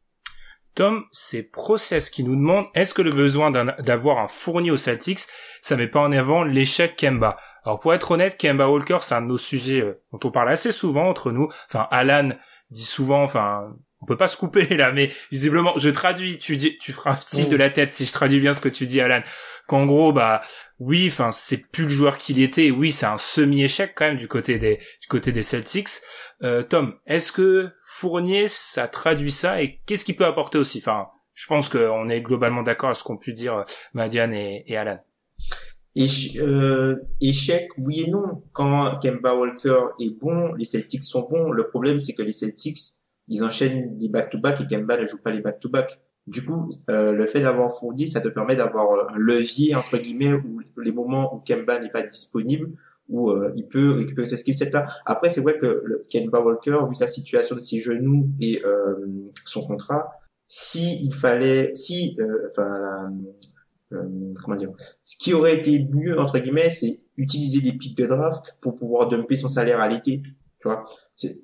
Tom, c'est Process qui nous demande est-ce que le besoin d'avoir un fourni au Celtics, ça met pas en avant l'échec Kemba? Alors pour être honnête, Kemba Walker, c'est un de nos sujets euh, dont on parle assez souvent entre nous. Enfin, Alan dit souvent, enfin, on peut pas se couper là, mais visiblement, je traduis, tu dis, tu feras style de la tête si je traduis bien ce que tu dis, Alan. Qu'en gros, bah, oui, enfin, c'est plus le joueur qu'il était. Oui, c'est un semi-échec quand même du côté des, du côté des Celtics. Euh, Tom, est-ce que Fournier, ça traduit ça et qu'est-ce qu'il peut apporter aussi? Enfin, je pense qu'on est globalement d'accord à ce qu'ont pu dire euh, Madiane et, Alan. Euh, échec, oui et non. Quand Kemba Walker est bon, les Celtics sont bons. Le problème, c'est que les Celtics, ils enchaînent des back-to-back et Kemba ne joue pas les back-to-back. Du coup, euh, le fait d'avoir Fournier, ça te permet d'avoir un levier, entre guillemets, où les moments où Kemba n'est pas disponible, où euh, il peut récupérer ce skill set là. Après, c'est vrai que Kemba Walker, vu la situation de ses genoux et euh, son contrat, si il fallait, si, euh, enfin, comment dire, ce qui aurait été mieux entre guillemets, c'est utiliser des pics de draft pour pouvoir dumper son salaire à l'été tu vois.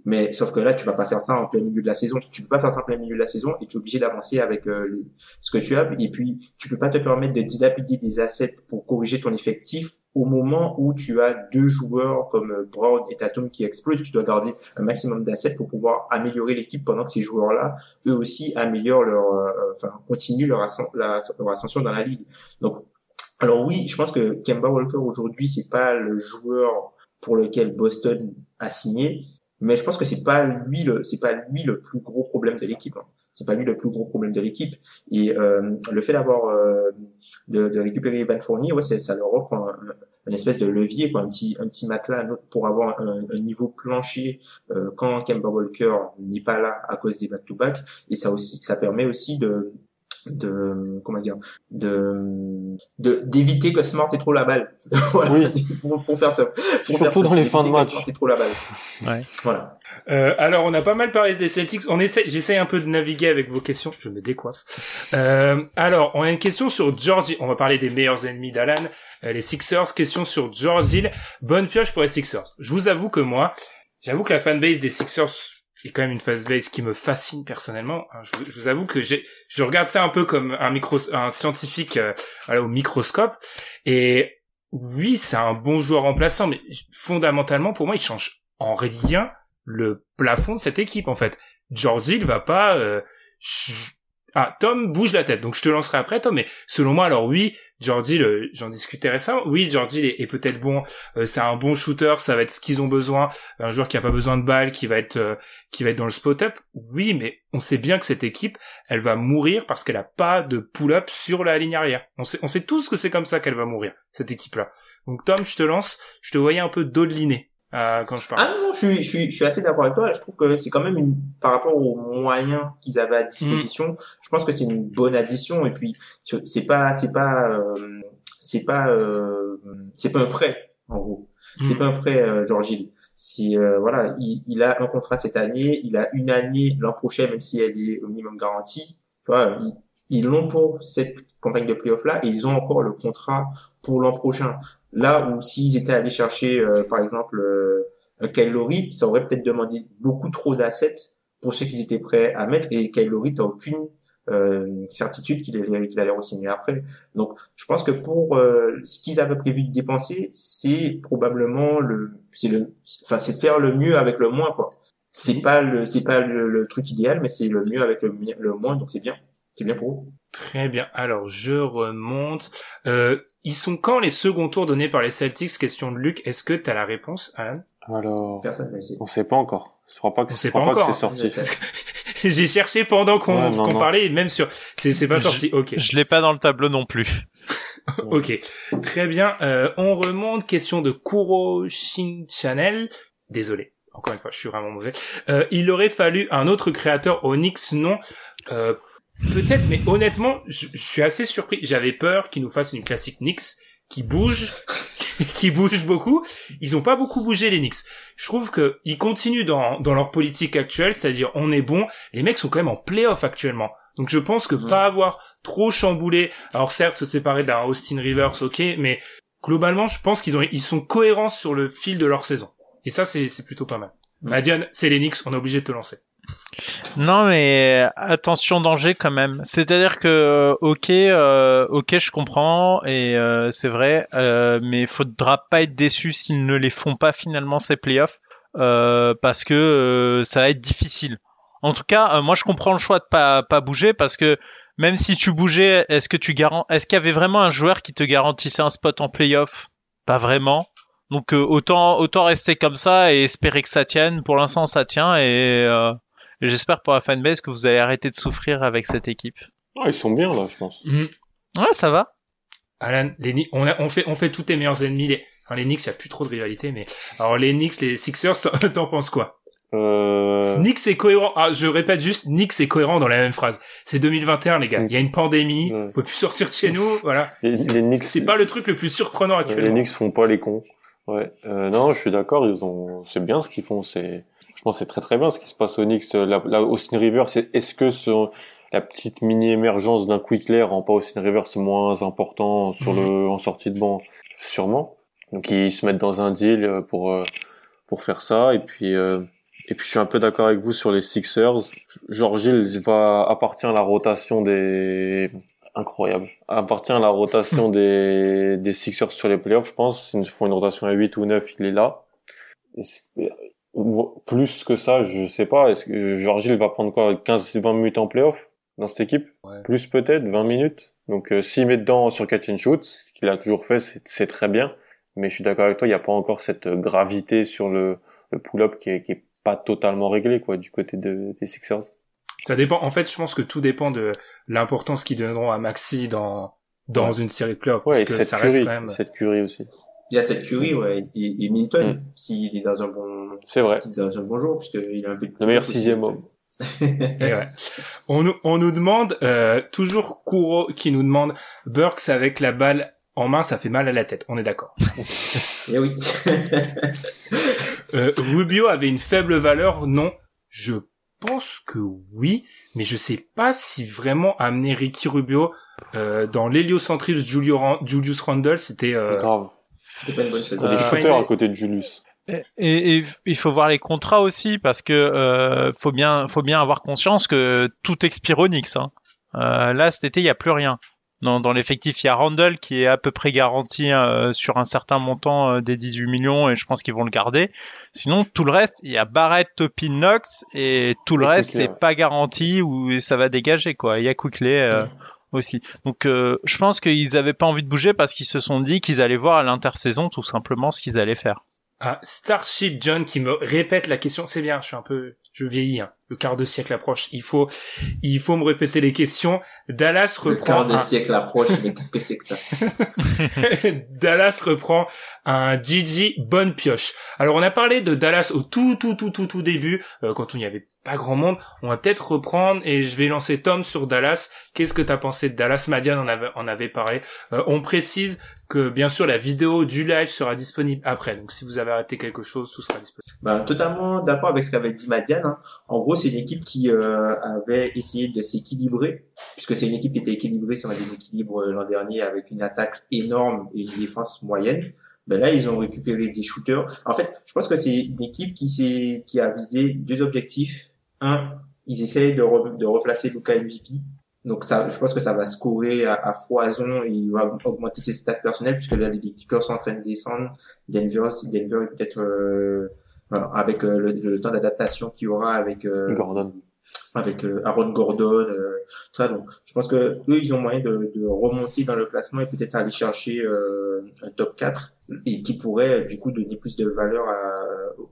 Mais sauf que là, tu vas pas faire ça en plein milieu de la saison. Tu peux pas faire ça en plein milieu de la saison et tu es obligé d'avancer avec euh, ce que tu as. Et puis, tu peux pas te permettre de dilapider des assets pour corriger ton effectif au moment où tu as deux joueurs comme euh, Brown et Tatum qui explosent. Tu dois garder un maximum d'assets pour pouvoir améliorer l'équipe pendant que ces joueurs-là, eux aussi, améliorent leur, euh, enfin, continuent leur, leur ascension dans la ligue. Donc, alors oui, je pense que Kemba Walker aujourd'hui, c'est pas le joueur pour lequel Boston a signé, mais je pense que c'est pas lui le c'est pas lui le plus gros problème de l'équipe. Hein. C'est pas lui le plus gros problème de l'équipe. Et euh, le fait d'avoir euh, de, de, récupérer Evan Fournier, ouais, ça leur offre un, une espèce de levier, quoi, un petit un petit matelas pour avoir un, un niveau plancher euh, quand Kemba Walker n'est pas là à cause des back-to-back. Et ça aussi ça permet aussi de de comment dire de d'éviter que Smart ait trop la balle. Voilà, oui. pour, pour, faire ça. Pour surtout faire dans les fins de match. Smart ait trop la balle. Ouais. voilà. Euh, alors on a pas mal parlé des Celtics. On essaie j'essaie un peu de naviguer avec vos questions. Je me décoiffe. Euh, alors on a une question sur Georgie. On va parler des meilleurs ennemis d'Alan. Euh, les Sixers. Question sur George Hill. Bonne pioche pour les Sixers. Je vous avoue que moi j'avoue que la fanbase des Sixers est quand même une base qui me fascine personnellement. Hein, je, vous avoue que j'ai, je regarde ça un peu comme un micro, un scientifique euh, au microscope. Et oui, c'est un bon joueur remplaçant, mais fondamentalement, pour moi, il change en rien le plafond de cette équipe, en fait. George Hill va pas... Euh, ah, Tom bouge la tête, donc je te lancerai après, Tom. Mais selon moi, alors oui, Jordi, j'en discutais récemment. Oui, Jordi est, peut-être bon. Euh, c'est un bon shooter. Ça va être ce qu'ils ont besoin. Un joueur qui a pas besoin de balles, qui va être euh, qui va être dans le spot-up. Oui, mais on sait bien que cette équipe, elle va mourir parce qu'elle a pas de pull-up sur la ligne arrière. On sait, on sait tous que c'est comme ça qu'elle va mourir cette équipe-là. Donc Tom, je te lance. Je te voyais un peu dodeliner. Euh, quand je parle. Ah non, je suis, je suis, je suis assez d'accord avec toi. Je trouve que c'est quand même une, par rapport aux moyens qu'ils avaient à disposition, mm. je pense que c'est une bonne addition. Et puis, c'est pas, c'est pas, euh, c'est pas, euh, c'est pas un prêt en gros. Mm. C'est pas un prêt, euh, Georges Gilles. Si euh, voilà, il, il, a un contrat cette année, il a une année l'an prochain, même si elle est au minimum garantie. Tu vois, ils l'ont pour cette campagne de playoff là et ils ont encore le contrat pour l'an prochain. Là où s'ils étaient allés chercher, euh, par exemple, euh, un Kyle Lowry, ça aurait peut-être demandé beaucoup trop d'assets pour ceux qu'ils étaient prêts à mettre. Et Kyle Lowry, t'as aucune euh, certitude qu'il allait, qu'il allait re-signer après. Donc, je pense que pour euh, ce qu'ils avaient prévu de dépenser, c'est probablement le, c'est le, enfin, c'est faire le mieux avec le moins, quoi. C'est pas le, c'est pas le, truc idéal, mais c'est le mieux avec le, le moins, donc c'est bien. C'est bien pour eux. Très bien. Alors, je remonte. Euh, ils sont quand les seconds tours donnés par les Celtics? Question de Luc. Est-ce que tu as la réponse, Alan Alors, Personne on sait pas encore. Je crois pas que, c'est pas, encore. que c'est sorti. J'ai cherché pendant qu'on parlait, même sur. C'est pas sorti. Ok. Je l'ai pas dans le tableau non plus. ok, très bien. Euh, on remonte. Question de Kuro Shin Chanel. Désolé. Encore une fois, je suis vraiment mauvais. Euh, il aurait fallu un autre créateur Onyx, non euh, Peut-être, mais honnêtement, je, suis assez surpris. J'avais peur qu'ils nous fassent une classique Knicks qui bouge, qui bouge beaucoup. Ils ont pas beaucoup bougé les Knicks. Je trouve que ils continuent dans, dans leur politique actuelle, c'est-à-dire on est bon. Les mecs sont quand même en playoff actuellement. Donc je pense que pas avoir trop chamboulé. Alors certes, se séparer d'un Austin Rivers, ok, mais globalement, je pense qu'ils ont ils sont cohérents sur le fil de leur saison. Et ça, c'est c'est plutôt pas mal. Madiane, c'est les Knicks, on est obligé de te lancer. Non, mais attention danger quand même. C'est-à-dire que euh, ok, euh, ok, je comprends et euh, c'est vrai, euh, mais faudra pas être déçu s'ils ne les font pas finalement ces playoffs parce que ça va être difficile. En tout cas, moi je comprends le choix de pas pas bouger parce que même si tu bougeais, est-ce que tu garant, est-ce qu'il y avait vraiment un joueur qui te garantissait un spot en playoff? Pas vraiment. Donc autant autant rester comme ça et espérer que ça tienne. Pour l'instant, ça tient et J'espère pour la fanbase que vous allez arrêter de souffrir avec cette équipe. Ah, ils sont bien là, je pense. Mm. Ouais, ça va. Alan, les, on, a, on fait on fait tous tes meilleurs ennemis. Les, enfin, les Knicks, il y a plus trop de rivalité, mais alors les Knicks, les Sixers, t'en penses quoi? Euh... Knicks est cohérent. Ah, je répète juste, Knicks est cohérent dans la même phrase. C'est 2021, les gars. Il y a une pandémie. On peut plus sortir de chez nous. Voilà. Les, Knicks. C'est pas le truc le plus surprenant actuellement. Les Knicks font pas les cons. Ouais, euh, non, je suis d'accord. Ils ont, c'est bien ce qu'ils font. C'est, je pense, c'est très très bien ce qui se passe au Knicks. La, la Austin Rivers, c'est est-ce que ce, la petite mini émergence d'un Quickler rend pas Austin Rivers moins important sur le, en sortie de banc, sûrement. Donc ils se mettent dans un deal pour pour faire ça. Et puis euh, et puis je suis un peu d'accord avec vous sur les Sixers. George Hill va appartient à la rotation des incroyable. Appartient à la rotation des, des Sixers sur les playoffs, je pense. S'ils font une rotation à 8 ou 9, il est là. Plus que ça, je sais pas. Est-ce que George Hill va prendre quoi 15-20 minutes en playoff dans cette équipe? Plus peut-être, 20 minutes. Donc euh, s'il met dedans sur catch and shoot, ce qu'il a toujours fait, c'est très bien. Mais je suis d'accord avec toi, il n'y a pas encore cette gravité sur le, le pull-up qui est, qui est pas totalement réglé quoi du côté de, des Sixers. Ça dépend. En fait, je pense que tout dépend de l'importance qu'ils donneront à Maxi dans dans une série de playoffs. Ouais, parce que ça reste quand même... cette Curie aussi. Il y a cette Curie, ouais, et, Milton, mm. s'il est dans un bon, c'est vrai, dans un bon jour, puisqu'il a un peu de le meilleur sixième homme. ouais. On nous on nous demande euh, toujours Kuro qui nous demande Burks avec la balle en main, ça fait mal à la tête. On est d'accord. Eh oui. euh, Rubio avait une faible valeur, non Je pense que oui, mais je sais pas si vraiment amener Ricky Rubio euh, dans l'héliocentrisme Julius Randle, c'était euh... grave. C'était pas une bonne chose. Des shooters à côté de Julius. Et, il faut voir les contrats aussi parce que euh, faut bien faut bien avoir conscience que tout expire au Knicks. Hein. Euh, là cet été il y a plus rien dans, dans l'effectif, il y a Randall qui est à peu près garanti euh, sur un certain montant euh, des 18 millions et je pense qu'ils vont le garder. Sinon, tout le reste, il y a Barrett, Topin, Knox et tout le reste, c'est pas garanti ou ça va dégager quoi. Il y a Quickly euh, aussi. Donc, je pense qu'ils avaient pas envie de bouger parce qu'ils se sont dit qu'ils allaient voir à l'intersaison tout simplement ce qu'ils allaient faire. Ah, Starship John qui me répète la question, c'est bien, je suis un peu, je vieillis. Hein le quart de siècle approche. Il faut, il faut me répéter les questions. Dallas reprend. Le quart de siècle approche, mais qu'est-ce que c'est que ça Dallas reprend un Gigi bonne pioche. Alors on a parlé de Dallas au tout, tout, tout, tout, tout début, euh, quand on n'y avait pas grand monde. On va peut-être reprendre et je vais lancer Tom sur Dallas. Qu'est-ce que t'as pensé de Dallas? Madian en avait, en avait parlé. Euh, on précise que bien sûr la vidéo du live sera disponible après. Donc si vous avez arrêté quelque chose, tout sera disponible. Bah, totalement d'accord avec ce qu'avait dit Madiane. Hein. En gros, c'est une équipe qui euh, avait essayé de s'équilibrer, puisque c'est une équipe qui était équilibrée sur un déséquilibre euh, l'an dernier avec une attaque énorme et une défense moyenne. Ben là, ils ont récupéré des shooters. En fait, je pense que c'est une équipe qui s'est qui a visé deux objectifs. Un, ils essayent de, de replacer Luca MVP donc ça, je pense que ça va scorer à, à foison. Il va augmenter ses stats personnels puisque là les Clippers sont en train de descendre. Denver, Denver est peut-être euh, avec euh, le, temps d'adaptation qu'il y aura avec euh, Gordon, avec Aaron Gordon, tout ça. Donc je pense que eux ils ont moyen de, de remonter dans le classement et peut-être aller chercher un top 4 et qui pourrait du coup donner plus de valeur à,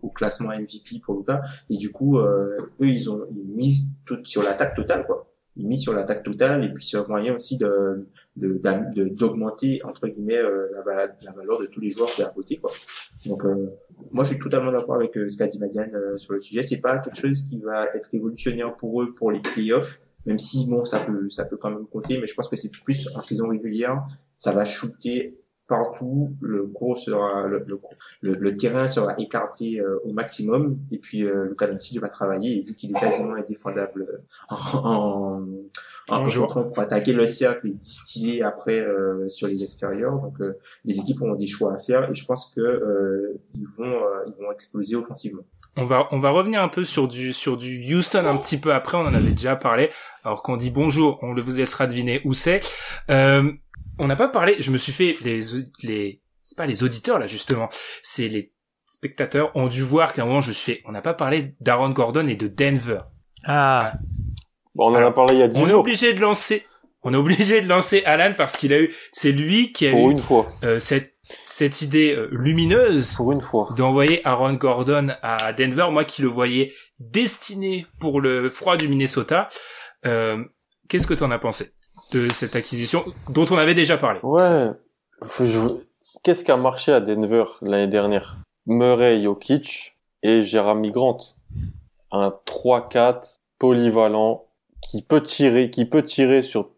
au classement MVP pour Lucas. Et du coup eux ils ont ils misent tout sur l'attaque totale quoi il mis sur l'attaque totale et puis sur moyen aussi de d'augmenter entre guillemets euh, la, la, valeur de tous les joueurs qui est à côté quoi. Donc euh, moi je suis totalement d'accord avec euh, ce qu'a dit Madiane euh, sur le sujet. C'est pas quelque chose qui va être révolutionnaire pour eux pour les playoffs, même si bon ça peut ça peut quand même compter, mais je pense que c'est plus en saison régulière, ça va shooter partout, le cours sera le, le, le, terrain sera écarté euh, au maximum et puis euh, le Doncic va travailler et vu qu'il est quasiment indéfendable euh, en, en, en pour attaquer le cercle et distiller après euh, sur les extérieurs. Donc les équipes ont des choix à faire et je pense que ils vont ils vont exploser offensivement. On va on va revenir un peu sur du sur du Houston un petit peu après. On en avait déjà parlé. Alors qu'on dit bonjour, on le vous laissera deviner où c'est. Euh, on n'a pas parlé, je me suis fait les les c'est pas les auditeurs là justement, c'est les spectateurs ont dû voir qu'à un moment je suis on n'a pas parlé d'Aaron Gordon et de Denver. Ah. Bon, on en a parlé il y a 10 On est obligé de lancer on est obligé de lancer Alan parce qu'il a eu c'est lui qui a Pour eu une fois. Euh, cette cette idée euh, lumineuse pour une fois d'envoyer Aaron Gordon à Denver, moi qui le voyais destiné pour le froid du Minnesota. Euh, Qu'est-ce que tu en as pensé? De cette acquisition dont on avait déjà parlé. Ouais. Qu'est-ce qui a marché à Denver l'année dernière? Murray Jokic et Jeremy Grant. Un 3-4 polyvalent qui peut tirer, qui peut tirer sur,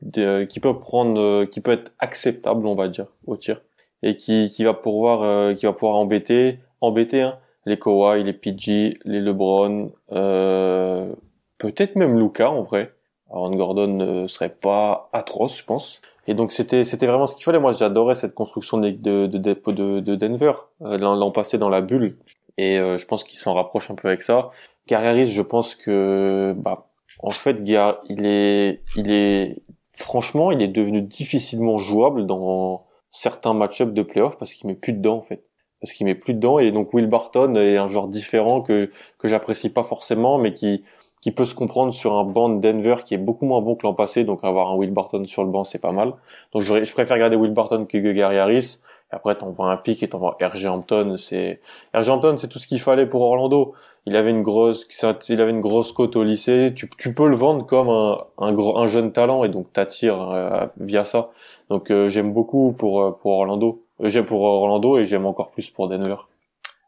qui peut prendre, qui peut être acceptable, on va dire, au tir. et qui, qui va pouvoir euh, qui va pouvoir embêter embêter hein, les Kawhi, les PG, les LeBron, euh, peut-être même Luca en vrai. Aaron Gordon ne serait pas atroce, je pense. Et donc c'était c'était vraiment ce qu'il fallait. Moi, j'adorais cette construction de de de, de, de Denver euh, l'an passé dans la bulle, et euh, je pense qu'il s'en rapproche un peu avec ça. Gary je pense que bah en fait, il est il est franchement, il est devenu difficilement jouable dans certains match-ups de playoff parce qu'il met plus dedans en fait. Parce qu'il met plus dedans et donc Will Barton est un joueur différent que que j'apprécie pas forcément mais qui qui peut se comprendre sur un banc de Denver qui est beaucoup moins bon que l'an passé donc avoir un Will Barton sur le banc c'est pas mal. Donc je, préfère garder Will Barton que Gary Harris. Et après t'envoies un pic et t'envoies RG Hampton, c'est RG Hampton c'est tout ce qu'il fallait pour Orlando. Il avait une grosse il avait une grosse cote au lycée, tu, tu peux le vendre comme un un, gros, un jeune talent et donc t'attires euh, via ça. Donc euh, j'aime beaucoup pour euh, pour Orlando. j'aime pour Orlando et j'aime encore plus pour Denver.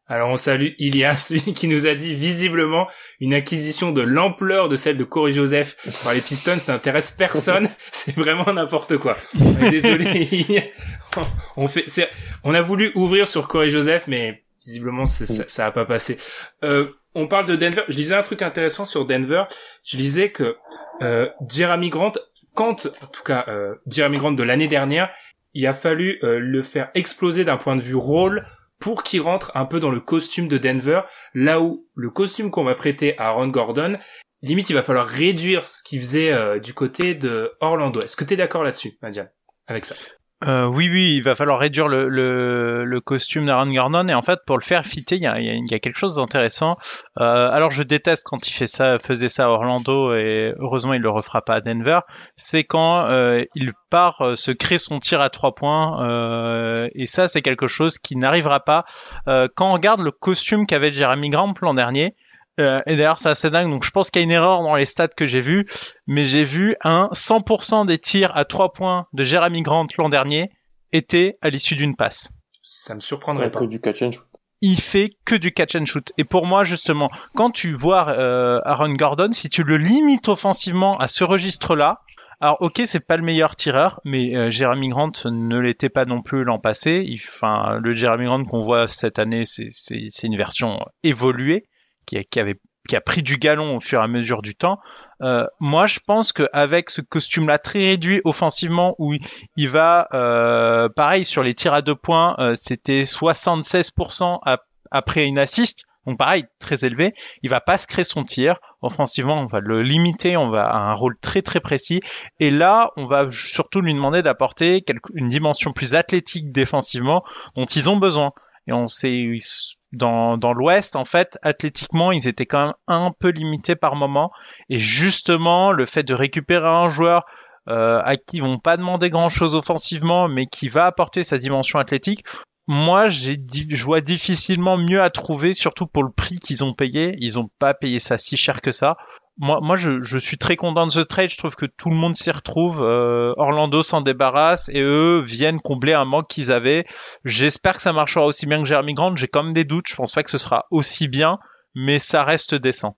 Alors on salue Ilias, qui nous a dit visiblement une acquisition de l'ampleur de celle de Corey Joseph par les Pistons n'intéresse personne. c'est vraiment n'importe quoi. Désolé. on fait, on a voulu ouvrir sur Corey Joseph, mais visiblement ça, ça a pas passé. Euh, on parle de Denver. Je lisais un truc intéressant sur Denver. Je lisais que euh, Jeremy Grant quand, en tout cas, euh, Jeremy Grant de l'année dernière, il a fallu euh, le faire exploser d'un point de vue rôle pour qu'il rentre un peu dans le costume de Denver, là où le costume qu'on va prêter à Ron Gordon, limite il va falloir réduire ce qu'il faisait euh, du côté de Orlando. Est-ce que tu es d'accord là-dessus, Madiane, avec ça euh, oui, oui, il va falloir réduire le, le, le costume d'Aaron Gordon et en fait pour le faire fitter, il y a, quelque chose d'intéressant. Euh, alors je déteste quand il fait ça, faisait ça à Orlando et heureusement il le refera pas à Denver. C'est quand euh, il part se créer son tir à trois points et ça c'est quelque chose qui n'arrivera pas. Quand on regarde le costume qu'avait Jeremy Grant l'an dernier, euh, et d'ailleurs, c'est assez dingue. Donc, je pense qu'il y a une erreur dans les stats que j'ai vues, mais j'ai vu un 100% des tirs à 3 points de Jeremy Grant l'an dernier étaient à l'issue d'une passe. Ça me surprendrait pas. Que du catch and shoot. Il fait que du catch and shoot. Et pour moi, justement, quand tu vois euh, Aaron Gordon, si tu le limites offensivement à ce registre-là, alors ok, c'est pas le meilleur tireur, mais euh, Jeremy Grant ne l'était pas non plus l'an passé. Enfin, le Jeremy Grant qu'on voit cette année, c'est une version évoluée qui, qui avait qui a pris du galon au fur et à mesure du temps. Euh, moi, je pense qu'avec ce costume-là très réduit offensivement, où il va, euh, pareil sur les tirs à deux points, euh, c'était 76% après une assist, donc pareil très élevé. Il va pas se créer son tir offensivement, on va le limiter, on va à un rôle très très précis. Et là, on va surtout lui demander d'apporter une dimension plus athlétique défensivement dont ils ont besoin. Et on sait dans, dans l'Ouest, en fait, athlétiquement, ils étaient quand même un peu limités par moment. Et justement, le fait de récupérer un joueur euh, à qui ils vont pas demander grand-chose offensivement, mais qui va apporter sa dimension athlétique, moi, j'ai je vois difficilement mieux à trouver, surtout pour le prix qu'ils ont payé. Ils ont pas payé ça si cher que ça moi, moi je, je, suis très content de ce trade. Je trouve que tout le monde s'y retrouve. Euh, Orlando s'en débarrasse et eux viennent combler un manque qu'ils avaient. J'espère que ça marchera aussi bien que Jeremy Grant. J'ai quand même des doutes. Je pense pas que ce sera aussi bien, mais ça reste décent.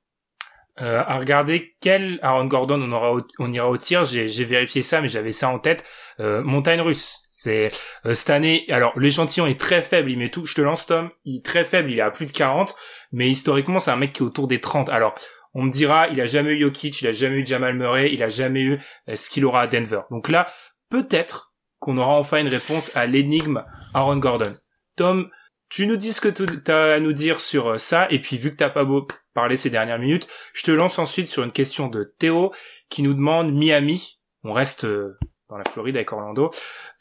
Euh, à regarder quel Aaron Gordon on aura on ira au tir. J'ai vérifié ça, mais j'avais ça en tête. Euh, montagne russe. C'est euh, cette année. Alors l'échantillon est très faible. Il met tout. Je te lance Tom. Il est très faible. Il est à plus de 40. Mais historiquement, c'est un mec qui est autour des 30. Alors on me dira, il a jamais eu Jokic, il a jamais eu Jamal Murray, il a jamais eu euh, ce qu'il aura à Denver. Donc là, peut-être qu'on aura enfin une réponse à l'énigme Aaron Gordon. Tom, tu nous dis ce que tu as à nous dire sur euh, ça, et puis vu que t'as pas beau parler ces dernières minutes, je te lance ensuite sur une question de Théo qui nous demande Miami, on reste euh, dans la Floride avec Orlando,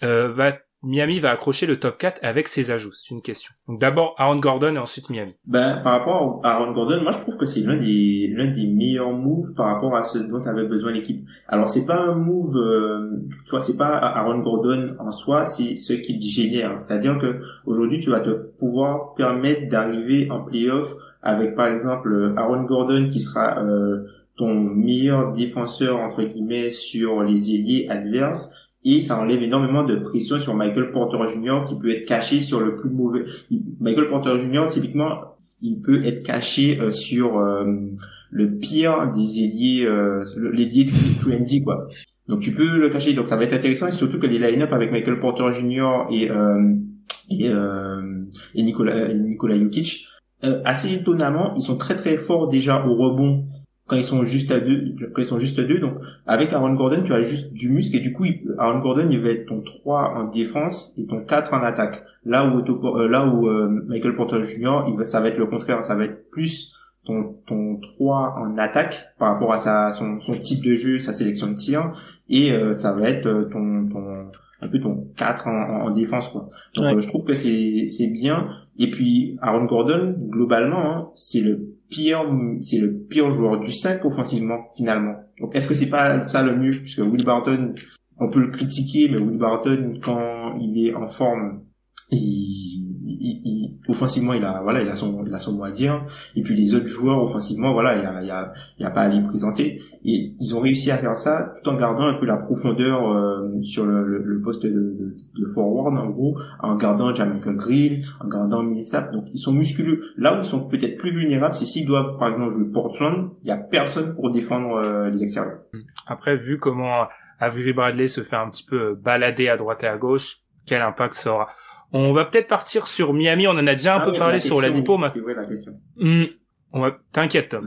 va Miami va accrocher le top 4 avec ses ajouts C'est une question. D'abord Aaron Gordon et ensuite Miami. Ben par rapport à Aaron Gordon, moi je trouve que c'est l'un des l'un des meilleurs moves par rapport à ce dont avait besoin l'équipe. Alors c'est pas un move, euh, tu vois, c'est pas Aaron Gordon en soi, c'est ce qui génère. C'est-à-dire que aujourd'hui tu vas te pouvoir permettre d'arriver en playoff avec par exemple Aaron Gordon qui sera euh, ton meilleur défenseur entre guillemets sur les ailiers adverses et ça enlève énormément de pression sur Michael Porter Jr. qui peut être caché sur le plus mauvais. Michael Porter Jr. typiquement, il peut être caché euh, sur euh, le pire des ailiers, euh, l'ailier trendy quoi. Donc tu peux le cacher. Donc ça va être intéressant et surtout que les line-up avec Michael Porter Jr. et euh, et, euh, et Nikola, Jokic. Euh, assez étonnamment, ils sont très très forts déjà au rebond quand ils sont juste à deux, quand ils sont juste à deux. Donc avec Aaron Gordon, tu as juste du muscle et du coup, Aaron Gordon, il va être ton 3 en défense et ton 4 en attaque. Là où euh, là où euh, Michael Porter Jr. il va, ça va être le contraire, ça va être plus ton ton 3 en attaque par rapport à sa son, son type de jeu, sa sélection de tir et ça va être ton ton un peu ton 4 en, en défense quoi. Donc euh, je trouve que c'est c'est bien et puis Aaron Gordon globalement hein, c'est le pire c'est le pire joueur du 5 offensivement finalement. Donc est-ce que c'est pas ça le mieux? Puisque Will Barton on peut le critiquer mais Will Barton quand il est en forme il il, offensivement, il a, voilà, il a son, il a son mot à dire. Et puis les autres joueurs, offensivement, voilà, il y a, il y a, il y a pas à les présenter. Et ils ont réussi à faire ça tout en gardant un peu la profondeur euh, sur le, le, poste de, de, de, forward, en gros, en gardant Jamaica Green, en gardant Millsap. Donc ils sont musculeux. Là où ils sont peut-être plus vulnérables, c'est s'ils doivent, par exemple, jouer Portland, il y a personne pour défendre euh, les extérieurs. Après, vu comment Avery Bradley se fait un petit peu balader à droite et à gauche, quel impact ça aura? On va peut-être partir sur Miami. On en a déjà un ah peu parlé sur la Dipo. C'est vrai la question. Hmm. T'inquiète, Tom.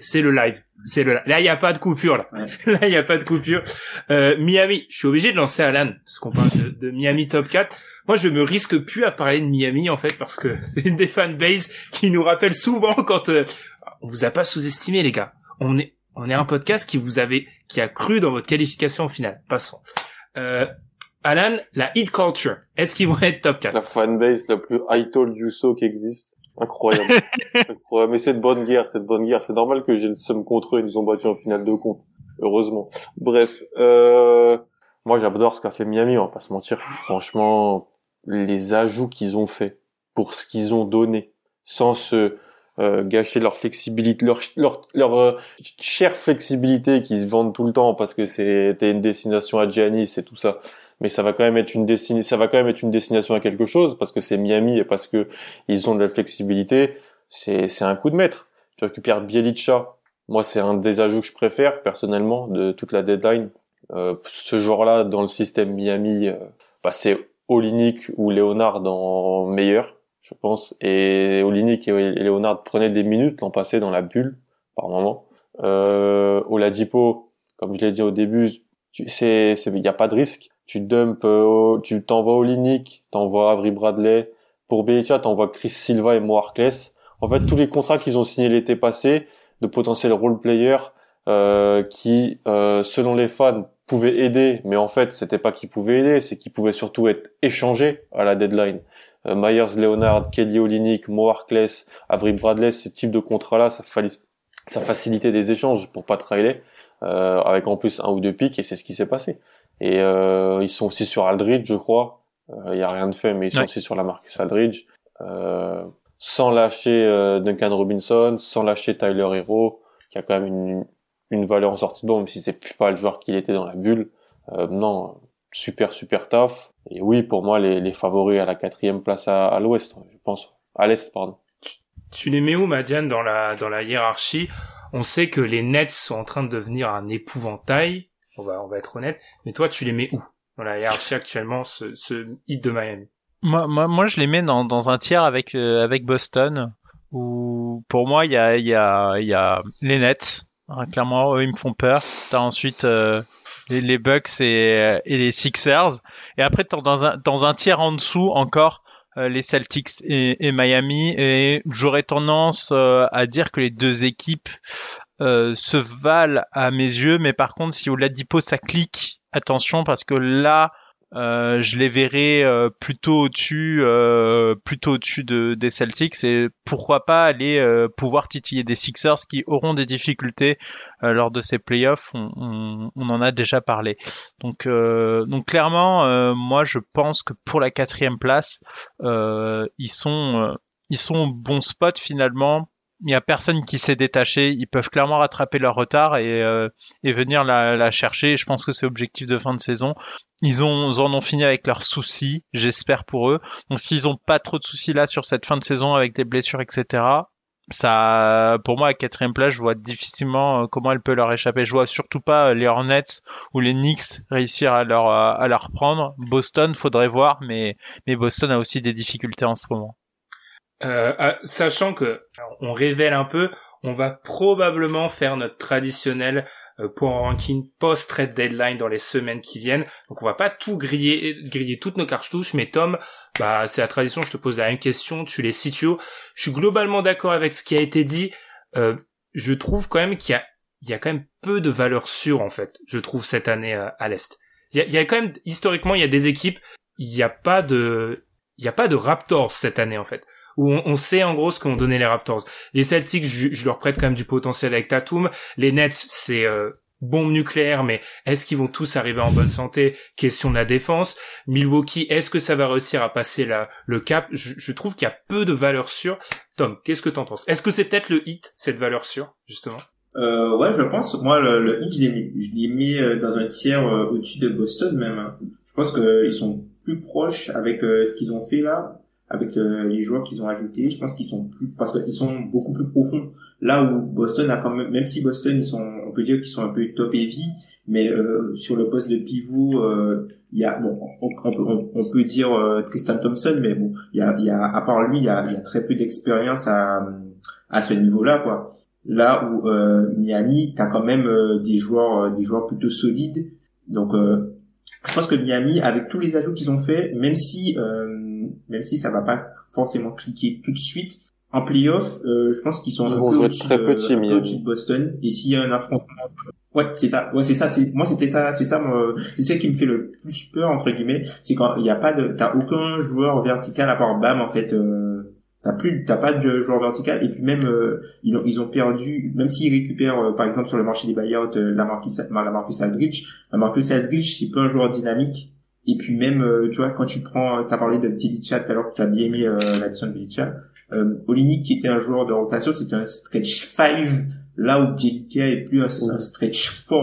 C'est le live. C'est le. Là, il y a pas de coupure là. Là, il y a pas de coupure. Euh, Miami. Je suis obligé de lancer Alan parce qu'on parle de, Miami top 4. Moi, je me risque plus à parler de Miami en fait parce que c'est une des fanbases qui nous rappelle souvent quand euh, on vous a pas sous-estimé les gars. On est on est un podcast qui vous avait qui a cru dans votre qualification finale. Passons. Euh, Alan, la hit culture, est-ce qu'ils vont être top 4 La fanbase la plus high told you so qui existe. Incroyable. Incroyable. Mais c'est de bonne guerre, c'est de bonne guerre. C'est normal que j'ai le seum contre eux, ils nous ont battu en finale de compte. Heureusement. Bref, euh, moi j'adore ce qu'a fait Miami, on va pas se mentir. Franchement, les ajouts qu'ils ont fait pour ce qu'ils ont donné, sans se euh, gâcher leur flexibilité, leur leur, leur euh, chère flexibilité qu'ils vendent tout le temps parce que c'était une destination à Giannis et tout ça mais ça va quand même être une destination, ça va quand même être une destination à quelque chose parce que c'est Miami et parce que ils ont de la flexibilité. C'est c'est un coup de maître. Tu récupères Bielicha. Moi, c'est un des ajouts que je préfère personnellement de toute la deadline. Euh, ce joueur-là dans le système Miami, euh, bah, c'est Olinik ou Leonard en meilleur, je pense. Et Olinik et Leonard prenaient des minutes l'an passé dans la bulle par moment. Euh, Oladipo, comme je l'ai dit au début, c'est il n'y a pas de risque tu dumps, euh, tu t'envoies Olinik, t'envoies Avery Bradley. Pour Belicha, t'envoies Chris Silva et Mo En fait, tous les contrats qu'ils ont signés l'été passé, de potentiels role players, euh, qui, euh, selon les fans, pouvaient aider, mais en fait, c'était pas qu'ils pouvaient aider, c'est qu'ils pouvaient surtout être échangés à la deadline. Euh, Myers Leonard, Kelly Olinik, Mo Avery Bradley, ce type de contrats-là, ça, ça facilitait des échanges pour pas trailer, euh, avec en plus un ou deux pics, et c'est ce qui s'est passé. Et euh, ils sont aussi sur Aldridge, je crois. Il euh, y a rien de fait, mais ils sont aussi sur la Marcus Aldridge. Euh, sans lâcher euh, Duncan Robinson, sans lâcher Tyler Hero, qui a quand même une, une valeur en sortie de bon, même si c'est plus pas le joueur qu'il était dans la bulle. Euh, non, super super tough. Et oui, pour moi, les, les favoris à la quatrième place à, à l'ouest, je pense, à l'est, pardon. Tu, tu les mets où, Madiane, dans la dans la hiérarchie? On sait que les Nets sont en train de devenir un épouvantail on va, on va être honnête. Mais toi, tu les mets où? Dans la hiérarchie actuellement, ce, ce hit de Miami moi, moi, moi, je les mets dans, dans un tiers avec, euh, avec Boston, où pour moi, il y a, y, a, y a les Nets. Hein, clairement, eux, ils me font peur. T'as ensuite euh, les, les, Bucks et, et les Sixers. Et après, dans un, dans un tiers en dessous encore euh, les Celtics et, et, Miami. Et j'aurais tendance à dire que les deux équipes euh, se valent à mes yeux, mais par contre, si au Ladipo ça clique, attention parce que là, euh, je les verrai euh, plutôt au-dessus, plutôt au-dessus de, des Celtics et pourquoi pas aller pouvoir titiller des Sixers qui auront des difficultés lors de ces playoffs. On, on, on, en a déjà parlé. Donc, donc clairement, moi je pense que pour la quatrième place, ils sont ils sont au bon spot finalement il y a personne qui s'est détaché. Ils peuvent clairement rattraper leur retard et, euh, et venir la, la, chercher. Je pense que c'est objectif de fin de saison. Ils ont en ont fini avec leurs soucis, j'espère pour eux. Donc s'ils ont pas trop de soucis là sur cette fin de saison avec des blessures, etc. ça, pour moi, à quatrième place, je vois difficilement euh, comment elle peut leur échapper. Je vois surtout pas euh, les Hornets ou les Knicks réussir à leur à leur reprendre. Boston, faudrait voir, mais mais Boston a aussi des difficultés en ce moment. Euh, sachant que on révèle un peu, on va probablement faire notre traditionnel euh, pour un ranking post-trade deadline dans les semaines qui viennent. Donc on va pas tout griller, griller toutes nos cartouches, mais Tom, bah c'est la tradition, je te pose la même question, tu les situes. Je suis globalement d'accord avec ce qui a été dit. Euh, je trouve quand même qu'il y a, il y a quand même peu de valeur sûre en fait. Je trouve cette année euh, à l'est. Il y a, il y a quand même historiquement il y a des équipes, il n'y a pas de, il y a pas de Raptors cette année en fait où on, sait en gros ce qu'ont donné les Raptors. Les Celtics, je, leur prête quand même du potentiel avec Tatum. Les Nets, c'est euh, bombe nucléaire, mais est-ce qu'ils vont tous arriver en bonne santé? Question de la défense. Milwaukee, est-ce que ça va réussir à passer le cap? Je, trouve qu'il y a peu de valeur sûre. Tom, qu'est-ce que t'en penses? Est-ce que c'est peut-être le hit, cette valeur sûre, justement? Euh, ouais, je pense. Moi, le, hit, je l'ai mis, je euh, dans un tiers euh, au-dessus de Boston même. Je pense qu'ils sont plus proches avec ce qu'ils ont fait là avec euh, les joueurs qu'ils ont ajoutés. Je pense qu'ils sont plus parce qu'ils sont beaucoup plus profonds. Là où Boston a quand même, même si Boston ils sont, on peut dire qu'ils sont un peu top heavy, mais euh, sur le poste de pivot, euh, il y a bon, on, peut, on, peut dire Tristan Thompson, mais bon, il y a, il y a à part lui, il y a, il y a très peu d'expérience à à ce niveau-là, quoi. Là où Miami, t'as quand même des joueurs, des joueurs plutôt solides. Donc, je pense que Miami, avec tous les ajouts qu'ils ont fait, même si même si ça va pas forcément cliquer tout de suite. En playoff, euh, je pense qu'ils sont un peu au-dessus de, de, Boston. Et s'il y a un affrontement, ouais, c'est ça. Ouais, c'est ça. C'est moi, c'était ça. C'est ça. C'est ça qui me fait le plus peur entre guillemets. C'est quand il n'y a pas de, t'as aucun joueur vertical à part Bam en fait. Euh, t'as plus, t'as pas de joueur vertical. Et puis même euh, ils ont ils ont perdu. Même s'ils récupèrent euh, par exemple sur le marché des buyouts euh, la Marcus la Marcus Aldridge, la Marcus Aldridge c'est pas un joueur dynamique et puis même, euh, tu vois, quand tu prends, tu as parlé de Bjelica tout à l'heure, tu as bien aimé euh, l'addition de Bjelica. Euh, Olinik, qui était un joueur de rotation, c'était un stretch 5, là où Bjelica est plus un, stretch 4,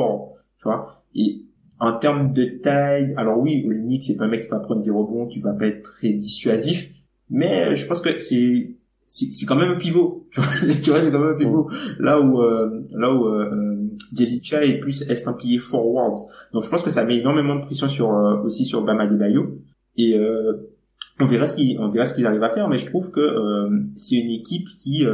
tu vois. Et en termes de taille, alors oui, Olinik, c'est pas un mec qui va prendre des rebonds, qui va pas être très dissuasif, mais je pense que c'est c'est quand même un pivot. Tu vois, c'est quand même un pivot. Là où euh, là où euh, est plus estampillé forwards. Donc je pense que ça met énormément de pression sur euh, aussi sur Bama Bayo et euh, on verra ce qu'ils on verra ce qu'ils arrivent à faire. Mais je trouve que euh, c'est une équipe qui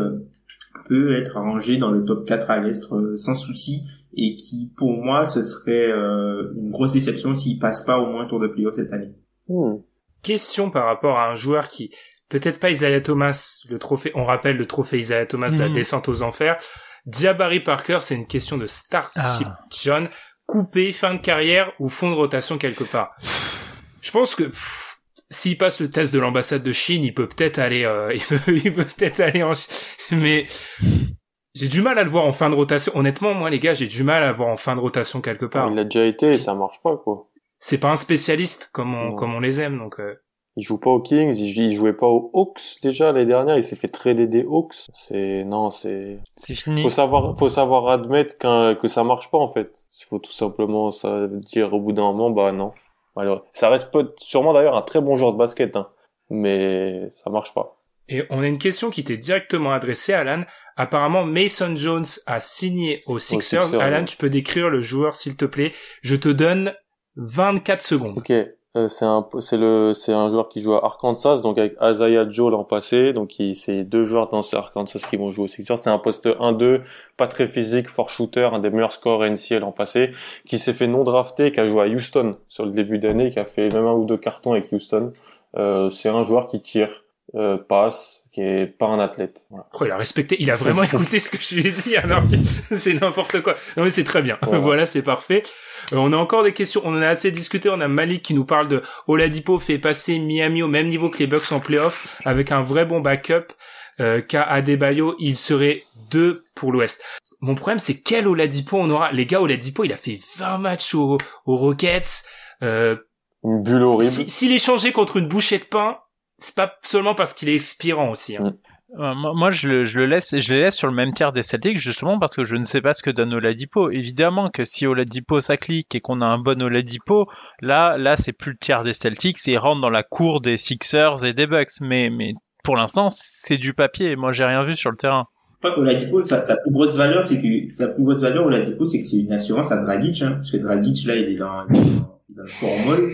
peut être arrangée dans le top 4 à l'est sans souci. Et qui pour moi ce serait une grosse déception s'ils passent pas au moins un tour de playoff cette année. Hmm. Question par rapport à un joueur qui peut-être pas Isaiah Thomas, le trophée, on rappelle le trophée Isaiah Thomas de la mhm. descente aux enfers. Diabari Parker, c'est une question de Starship ah. John, coupé, fin de carrière ou fond de rotation quelque part? Je pense que s'il passe le test de l'ambassade de Chine, il peut peut-être aller, euh, il peut, peut-être aller en Chine, mais j'ai du mal à le voir en fin de rotation. Honnêtement, moi les gars, j'ai du mal à le voir en fin de rotation quelque part. Il a déjà été et ça marche pas quoi. C'est pas un spécialiste comme on, comme on les aime donc. Euh il joue pas aux Kings, il, jouait pas aux Hawks déjà l'année dernière, il s'est fait trader des Hawks. C'est non, c'est c'est fini. Faut savoir faut savoir admettre que ça marche pas en fait. Il faut tout simplement ça dire au bout d'un moment bah non. Alors, ça reste sûrement d'ailleurs un très bon joueur de basket hein, mais ça marche pas. Et on a une question qui t'est directement adressée, Alan. Apparemment, Mason Jones a signé aux Sixers. Alan, tu peux décrire le joueur, s'il te plaît? Je te donne 24 secondes. Ok. Euh, c'est un c'est le c'est un joueur qui joue à Arkansas donc avec Isaiah Joe l'an passé. Donc c'est deux joueurs dans ce Arkansas qui vont jouer au Sixers c'est un poste 1-2 pas très physique fort shooter un des meilleurs scores NCAA l'an passé qui s'est fait non drafté qui a joué à Houston sur le début d'année qui a fait même un ou deux cartons avec Houston. Euh, c'est un joueur qui tire euh, passe qui est pas un athlète. Voilà. Oh, il a respecté, il a vraiment écouté ce que je lui ai dit alors c'est n'importe quoi. Non mais c'est très bien. Voilà, c'est parfait. Euh, on a encore des questions, on en a assez discuté, on a Malik qui nous parle de Oladipo fait passer Miami au même niveau que les Bucks en playoff avec un vrai bon backup. Euh, qu'à Adebayo, il serait deux pour l'Ouest. Mon problème c'est quel Oladipo on aura? Les gars, Oladipo, il a fait 20 matchs aux, Rockets. Euh, une bulle horrible. S'il est changé contre une bouchée de pain, c'est pas seulement parce qu'il est expirant aussi. Hein. Mm. Euh, moi, je le, je le laisse, je les laisse sur le même tiers des Celtics justement parce que je ne sais pas ce que donne Oladipo. Évidemment que si Oladipo ça clique et qu'on a un bon Oladipo, là, là, c'est plus le tiers des Celtics et il rentre dans la cour des Sixers et des Bucks. Mais, mais pour l'instant, c'est du papier. Moi, j'ai rien vu sur le terrain. Oladipo, sa, sa plus grosse valeur, c'est que sa plus grosse valeur Oladipo, c'est que c'est une assurance à Dragic, hein, parce que Dragic là, il est dans, il est dans le formol,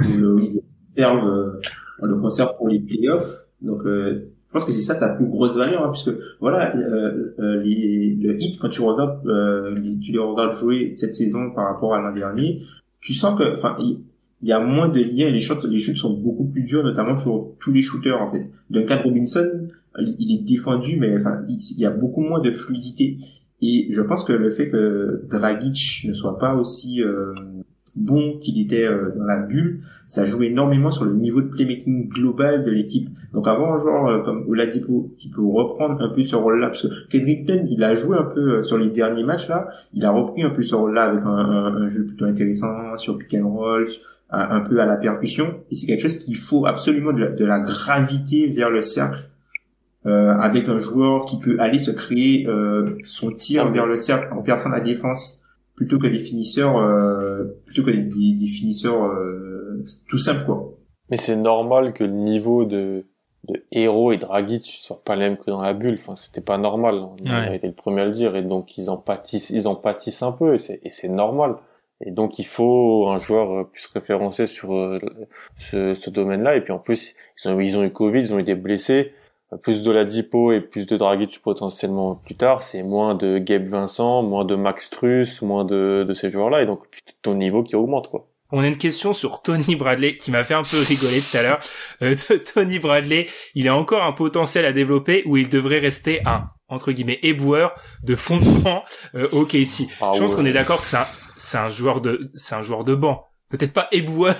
il le conserve, euh, on le conserve pour les playoffs, donc euh, je pense que c'est ça sa plus grosse valeur, hein, puisque voilà, euh, euh, les, le hit quand tu regardes, euh, tu les regardes jouer cette saison par rapport à l'an dernier, tu sens que, enfin, il y a moins de liens, les shots, les shoots sont beaucoup plus durs, notamment pour tous les shooters en fait. Duncan Robinson, il est défendu, mais enfin, il y a beaucoup moins de fluidité. Et je pense que le fait que Dragic ne soit pas aussi euh, bon qu'il était euh, dans la bulle, ça joue énormément sur le niveau de playmaking global de l'équipe. Donc avoir un joueur euh, comme Oladipo qui peut reprendre un peu ce rôle-là, parce que Kedrickton, il a joué un peu euh, sur les derniers matchs là, il a repris un peu ce rôle-là avec un, un, jeu plutôt intéressant sur pick and roll, un, peu à la percussion. Et c'est quelque chose qu'il faut absolument de la, gravité vers le cercle. Euh, avec un joueur qui peut aller se créer euh, son tir vers le cercle en perçant la défense plutôt que des finisseurs euh, plutôt que des, des finisseurs euh, tout simples quoi. Mais c'est normal que le niveau de de Hero et Dragic soit pas le même que dans la bulle. Enfin, c'était pas normal. On a été le premier à le dire et donc ils en pâtissent, ils en pâtissent un peu et c'est et c'est normal. Et donc il faut un joueur puisse référencer sur euh, ce, ce domaine-là. Et puis en plus, ils ont, ils ont eu Covid, ils ont été blessés plus de la Dipo et plus de Dragic potentiellement plus tard, c'est moins de Gabe Vincent, moins de Max Truss, moins de, de ces joueurs-là, et donc ton niveau qui augmente quoi. On a une question sur Tony Bradley qui m'a fait un peu rigoler tout à l'heure. Euh, Tony Bradley, il a encore un potentiel à développer où il devrait rester un entre guillemets éboueur de fond de banc euh, au KC. Ah Je pense qu'on est d'accord que c'est un, c'est un joueur de c'est un joueur de banc. Peut-être pas éboueur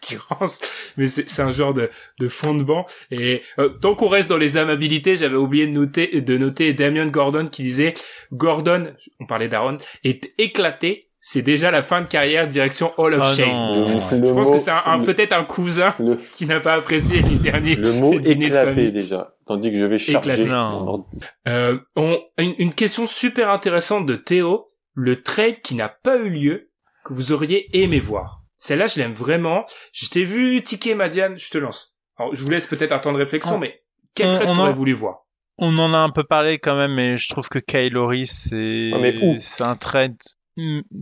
mais c'est un genre de, de fond de banc. Et euh, tant qu'on reste dans les amabilités, j'avais oublié de noter, de noter Damien Gordon qui disait Gordon, on parlait d'Aaron, est éclaté. C'est déjà la fin de carrière direction Hall of ah Shame. Je pense que c'est un, peut-être un cousin qui n'a pas apprécié les derniers. Le mot éclaté déjà, tandis que je vais charger. Euh, on, une, une question super intéressante de Théo. Le trade qui n'a pas eu lieu que vous auriez aimé voir. Celle-là, je l'aime vraiment. Je t'ai vu ticker, Madiane, je te lance. Alors, je vous laisse peut-être un temps de réflexion, ah. mais quel trait tu aurais voulu voir? On en a un peu parlé quand même, mais je trouve que Kylori, c'est c'est un trade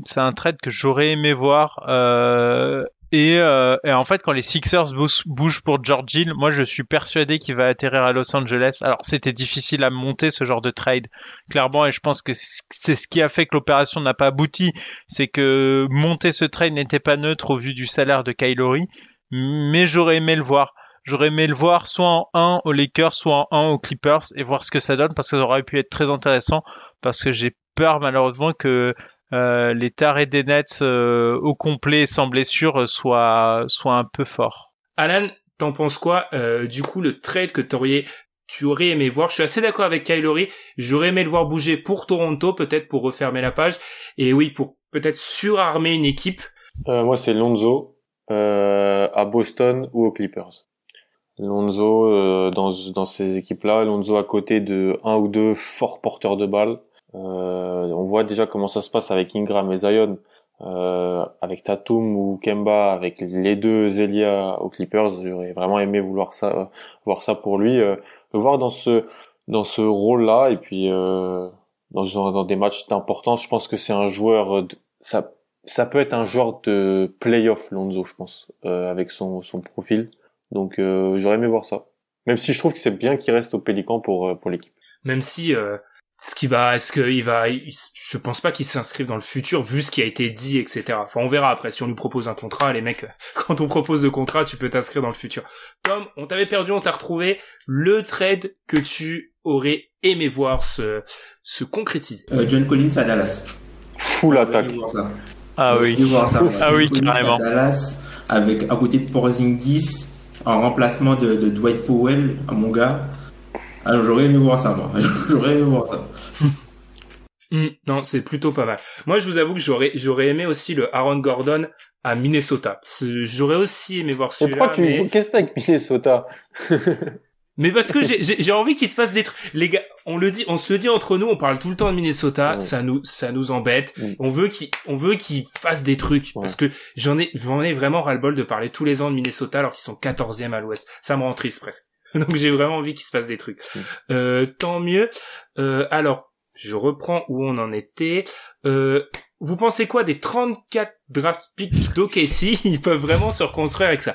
c'est un trade que j'aurais aimé voir euh, euh, et, en fait, quand les Sixers bougent pour George Hill, moi je suis persuadé qu'il va atterrir à Los Angeles. Alors c'était difficile à monter ce genre de trade, clairement, et je pense que c'est ce qui a fait que l'opération n'a pas abouti. C'est que monter ce trade n'était pas neutre au vu du salaire de Kylori, mais j'aurais aimé le voir. J'aurais aimé le voir soit en 1 aux Lakers, soit en 1 aux Clippers et voir ce que ça donne parce que ça aurait pu être très intéressant parce que j'ai peur malheureusement que euh, les tarés des Nets euh, au complet sans blessure euh, soient, soient un peu forts. Alan, t'en penses quoi Du coup, le trade que t'aurais tu aurais aimé voir? Je suis assez d'accord avec Kylori. J'aurais aimé le voir bouger pour Toronto, peut-être pour refermer la page. Et oui, pour peut-être surarmer une équipe. moi, c'est Lonzo à Boston ou aux Clippers. Lonzo dans, dans ces équipes-là. Lonzo à côté de un ou deux forts porteurs de balles. Euh, on voit déjà comment ça se passe avec Ingram et Zion, euh, avec Tatum ou Kemba, avec les deux Elia aux Clippers. J'aurais vraiment aimé vouloir ça, voir ça pour lui, euh, le voir dans ce dans ce rôle-là et puis euh, dans, des matchs d'importance. Je pense que c'est un joueur, de, ça ça peut être un joueur de playoff Lonzo, je pense, euh, avec son son profil. Donc euh, j'aurais aimé voir ça. Même si je trouve que c'est bien qu'il reste au Pélican pour pour l'équipe. Même si ce qui va, est-ce qu'il va, je pense pas qu'il s'inscrive dans le futur vu ce qui a été dit, etc. Enfin, on verra après si on lui propose un contrat, les mecs, quand on propose le contrat, tu peux t'inscrire dans le futur. Tom, on t'avait perdu, on t'a retrouvé le trade que tu aurais aimé voir se, se concrétiser. Euh, John Collins à Dallas. Full attaque. Ah oui. Ah oui, carrément. Dallas avec à côté de Porzingis en remplacement de, de Dwight Powell, à mon gars. Alors j'aurais aimé voir ça, moi. j'aurais aimé voir ça. Hmm, non, c'est plutôt pas mal. Moi, je vous avoue que j'aurais j'aurais aimé aussi le Aaron Gordon à Minnesota. J'aurais aussi aimé voir celui-là. Pourquoi tu mais... qu'est-ce que avec Minnesota? Mais parce que j'ai envie qu'il se passe des trucs. Les gars, on le dit, on se le dit entre nous, on parle tout le temps de Minnesota, ça nous, ça nous embête. On veut qu'il, on veut qu'il fasse des trucs parce que j'en ai, j'en ai vraiment ras-le-bol de parler tous les ans de Minnesota alors qu'ils sont 14e à l'Ouest. Ça me rend triste presque. Donc j'ai vraiment envie qu'il se passe des trucs. Mm. Euh, tant mieux. Euh, alors, je reprends où on en était. Euh, vous pensez quoi des 34 draft picks d'OKC Ils peuvent vraiment se reconstruire avec ça.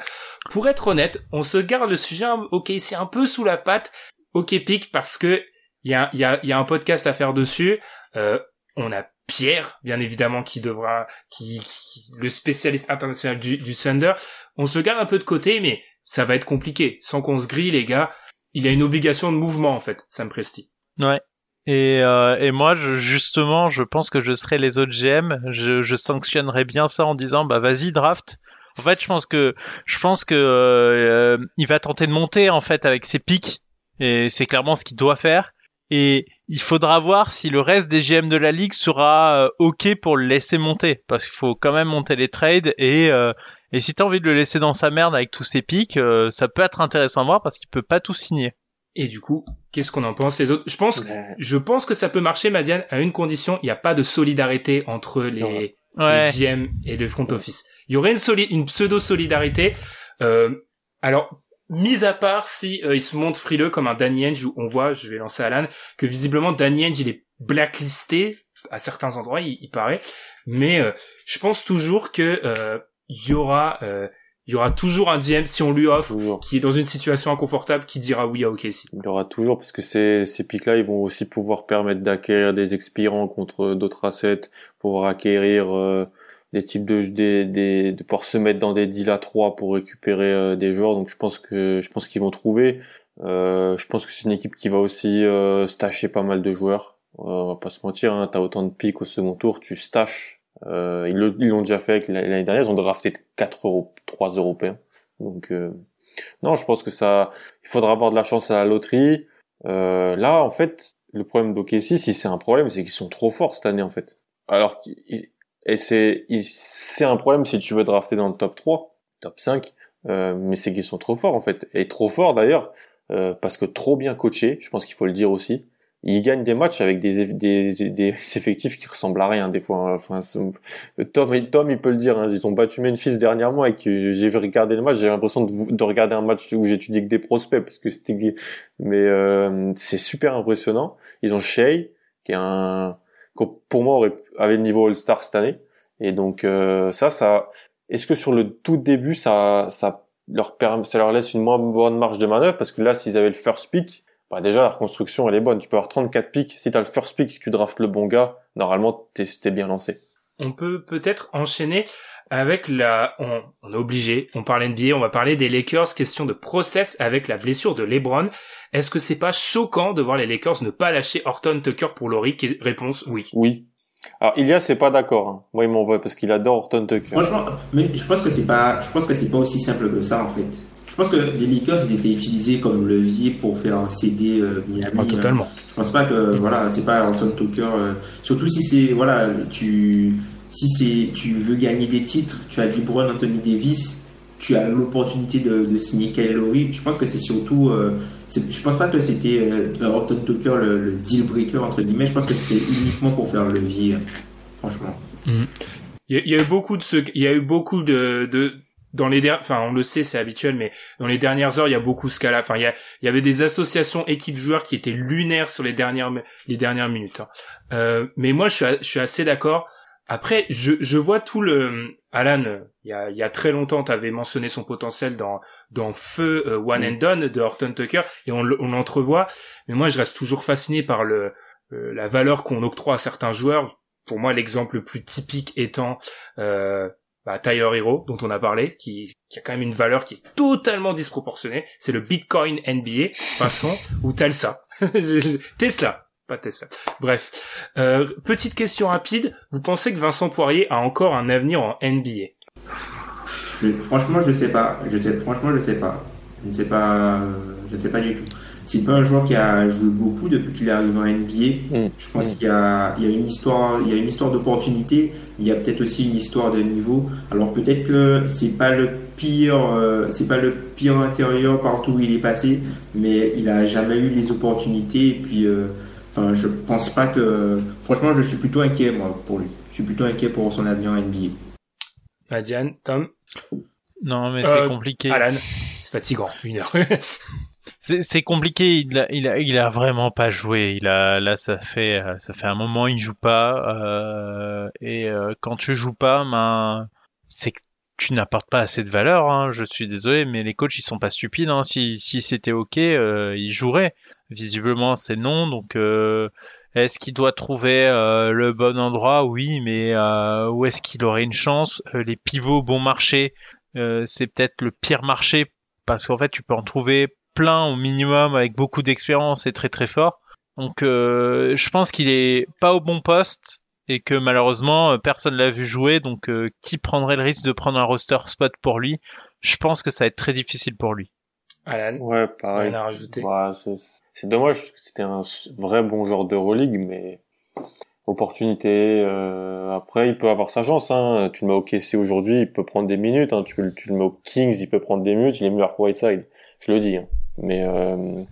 Pour être honnête, on se garde le sujet OKC un peu sous la patte. OK pick parce que il y a, y, a, y a un podcast à faire dessus. Euh, on a Pierre, bien évidemment, qui devra, qui, qui le spécialiste international du, du Thunder. On se garde un peu de côté, mais ça va être compliqué. Sans qu'on se grille, les gars, il a une obligation de mouvement, en fait, Sam Presti. Ouais. Et, euh, et moi, je, justement, je pense que je serai les autres GM. Je, je sanctionnerais bien ça en disant, bah vas-y draft. En fait, je pense que je pense que euh, il va tenter de monter en fait avec ses pics et c'est clairement ce qu'il doit faire. Et il faudra voir si le reste des GM de la ligue sera euh, ok pour le laisser monter parce qu'il faut quand même monter les trades et euh, et si t'as envie de le laisser dans sa merde avec tous ses pics, euh, ça peut être intéressant à voir parce qu'il peut pas tout signer. Et du coup, qu'est-ce qu'on en pense les autres? Je pense, je pense que ça peut marcher, Madiane, à une condition il n'y a pas de solidarité entre les, Ouais. les GM et le front office. Il y aurait une, soli- une pseudo solidarité. Euh, alors, mis à part si euh, il se montre frileux comme un Danny Ainge où on voit, je vais lancer Alan, que visiblement Danny Ainge il est blacklisté à certains endroits, il, il paraît. Mais euh, je pense toujours que euh, il y aura, euh, il y aura toujours un GM si on lui offre Toujours. qui est dans une situation inconfortable qui dira oui à OKC. Il y aura toujours, parce que ces, ces pics-là, ils vont aussi pouvoir permettre d'acquérir des expirants contre d'autres assets, pouvoir acquérir euh, des types de, des, des, de pouvoir se mettre dans des deals à 3 pour récupérer euh, des joueurs. Donc je pense que je pense qu'ils vont trouver. Euh, je pense que c'est une équipe qui va aussi euh, stacher pas mal de joueurs. Euh, on va pas se mentir, hein, t'as autant de pics au second tour, tu staches. Euh, ils l'ont déjà fait l'année dernière, ils ont drafté 4 euros, 3 Européens. Donc euh, non, je pense que ça, il faudra avoir de la chance à la loterie. Euh, là, en fait, le problème d'OKC, si c'est un problème, c'est qu'ils sont trop forts cette année, en fait. Alors, et c'est, c'est un problème si tu veux drafter dans le top 3, top 5, euh, mais c'est qu'ils sont trop forts, en fait. Et trop forts, d'ailleurs, euh, parce que trop bien coachés, je pense qu'il faut le dire aussi. Ils gagnent des matchs avec des, des, des effectifs qui ressemblent à rien, des fois. hein. Enfin, c'est- Tom, Tom, il peut le dire, hein. ils ont battu Memphis dernièrement et que j'ai regardé le match, j'ai l'impression de, de regarder un match où j'étudie que des prospects parce que c'était, mais euh, c'est super impressionnant. Ils ont Shea, qui est un, pour moi aurait, avait le niveau All-Star cette année. Et donc, euh, ça, ça, est-ce que sur le tout début, ça, ça leur permet, ça leur laisse une moins bonne marge de manœuvre? Parce que là, s'ils avaient le first pick, bah déjà la reconstruction elle est bonne. Tu peux avoir 34 picks. Si t'as le first pick tu draftes le bon gars, normalement t'es t'es bien lancé. on peut peut-être enchaîner avec la, on, on est obligé, on parle NBA, on va parler des Lakers, question de process avec la blessure de LeBron. Est-ce que c'est pas choquant de voir les Lakers ne pas lâcher Horton Tucker pour Laurie? Qui- Réponse oui. Oui. Alors Ilias c'est pas d'accord. Hein. Moi il m'envoie parce qu'il adore Horton Tucker. Franchement, mais je pense que c'est pas, je pense que c'est pas aussi simple que ça en fait. Je pense que les Lakers ils étaient utilisés comme levier pour faire céder euh, Miami. Ah, hein. totalement. Je pense pas que voilà, c'est pas Anton Tucker. euh, surtout si c'est voilà, tu si c'est tu veux gagner des titres, tu as LeBron, Anthony Davis, tu as l'opportunité de, de signer Kyle Lowry. Je pense que c'est surtout, euh, c'est- je pense pas que c'était euh, Horton Tucker le, le deal breaker entre guillemets. Je pense que c'était uniquement pour faire levier, franchement. Il y, a- il y a eu beaucoup de ce, il y a eu beaucoup de, de dans les der- enfin on le sait c'est habituel mais dans les dernières heures il y a beaucoup ce cas-là. Enfin il y a il y avait des associations équipes joueurs qui étaient lunaires sur les dernières les dernières minutes hein. Euh, mais moi je suis je suis assez d'accord. Après je je vois tout le Alan il y a il y a très longtemps tu avais mentionné son potentiel dans dans Feu euh, One and Done de Horton Tucker et on on l'entrevoit. Mais moi je reste toujours fasciné par le euh, la valeur qu'on octroie à certains joueurs. Pour moi l'exemple le plus typique étant euh, bah, Tyler Hero, dont on a parlé, qui, a quand même une valeur qui est totalement disproportionnée. C'est le Bitcoin NBA, façon, ou Telsa. Tesla, pas Tesla. Bref. Euh, petite question rapide. Vous pensez que Vincent Poirier a encore un avenir en NBA franchement, je sais pas. Je sais, franchement, je sais pas. Je ne sais pas. euh, Je ne sais pas du tout. C'est pas un joueur qui a joué beaucoup depuis qu'il est arrivé en NBA. Mm. Je pense Mm. qu'il y a, il y a une histoire, il y a une histoire d'opportunité. Il y a peut-être aussi une histoire de niveau. Alors peut-être que c'est pas le pire, euh, c'est pas le pire intérieur partout où il est passé, mais il a jamais eu les opportunités. Et puis, euh, enfin, je pense pas que. Franchement, je suis plutôt inquiet moi pour lui. Je suis plutôt inquiet pour son avenir en NBA. Madiane, Tom, Non, mais c'est Euh, compliqué. Alan, c'est fatigant, une heure. c'est compliqué. Il a, il a, il a vraiment pas joué. Il a, là, ça fait, ça fait un moment, il joue pas. Euh, et euh, quand tu joues pas, ben, c'est que tu n'apportes pas assez de valeur. Hein. Je suis désolé, mais les coachs, ils sont pas stupides. Hein. Si, si c'était ok, euh, ils joueraient. Visiblement, c'est non. Donc, euh, est-ce qu'il doit trouver euh, le bon endroit? Oui, mais où est-ce qu'il aurait une chance? Les pivots bon marché, c'est peut-être le pire marché parce qu'en fait, tu peux en trouver plein au minimum avec beaucoup d'expérience et très très fort. Donc euh, je pense qu'il est pas au bon poste et que malheureusement euh, personne l'a vu jouer. Donc euh, qui prendrait le risque de prendre un roster spot pour lui? Je pense que ça va être très difficile pour lui. Alan, ouais, pareil. a rajouté. c'est dommage parce que c'était un vrai bon joueur de Euroleague, mais opportunité. après, il peut avoir sa chance. Hein. Tu le mets au KC aujourd'hui, il peut prendre des minutes. Hein. Tu, tu, le mets au Kings, il peut prendre des minutes. Il est meilleur que Whiteside. Je le dis. Hein. Mais euh...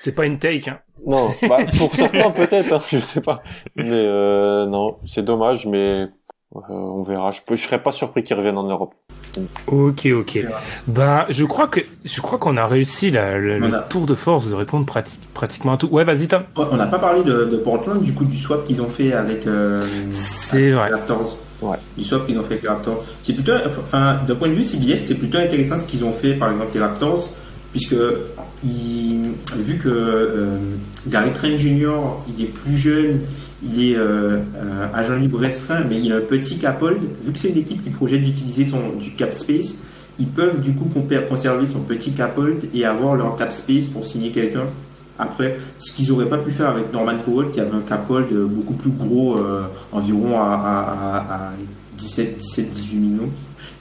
c'est pas une take. Hein. Non, bah, pour certains peut-être, hein, je sais pas. Mais euh, non, c'est dommage, mais euh, on verra. Je, peux, je serais pas surpris qu'il revienne en Europe. Ok, ok. Bah, je crois que je crois qu'on a réussi la, le, tour de force de répondre pratiquement à tout. Ouais, vas-y Tom. On n'a pas parlé de, de, Portland, du coup du swap qu'ils ont fait avec. Euh, c'est vrai. Raptors. Ouais. Du swap qu'ils ont fait avec les Raptors. C'est plutôt, enfin, d'un point de vue CBS, c'est plutôt intéressant ce qu'ils ont fait, par exemple les Raptors puisque vu que euh, Gary Trent Jr. il est plus jeune, il est euh, euh, agent libre restreint, mais il a un petit cap hold. Vu que c'est une équipe qui projette d'utiliser son du cap space, ils peuvent du coup conserver son petit cap hold et avoir leur cap space pour signer quelqu'un. Après, ce qu'ils n'auraient pas pu faire avec Norman Powell, qui avait un cap hold beaucoup plus gros, environ à, à 17-18 millions.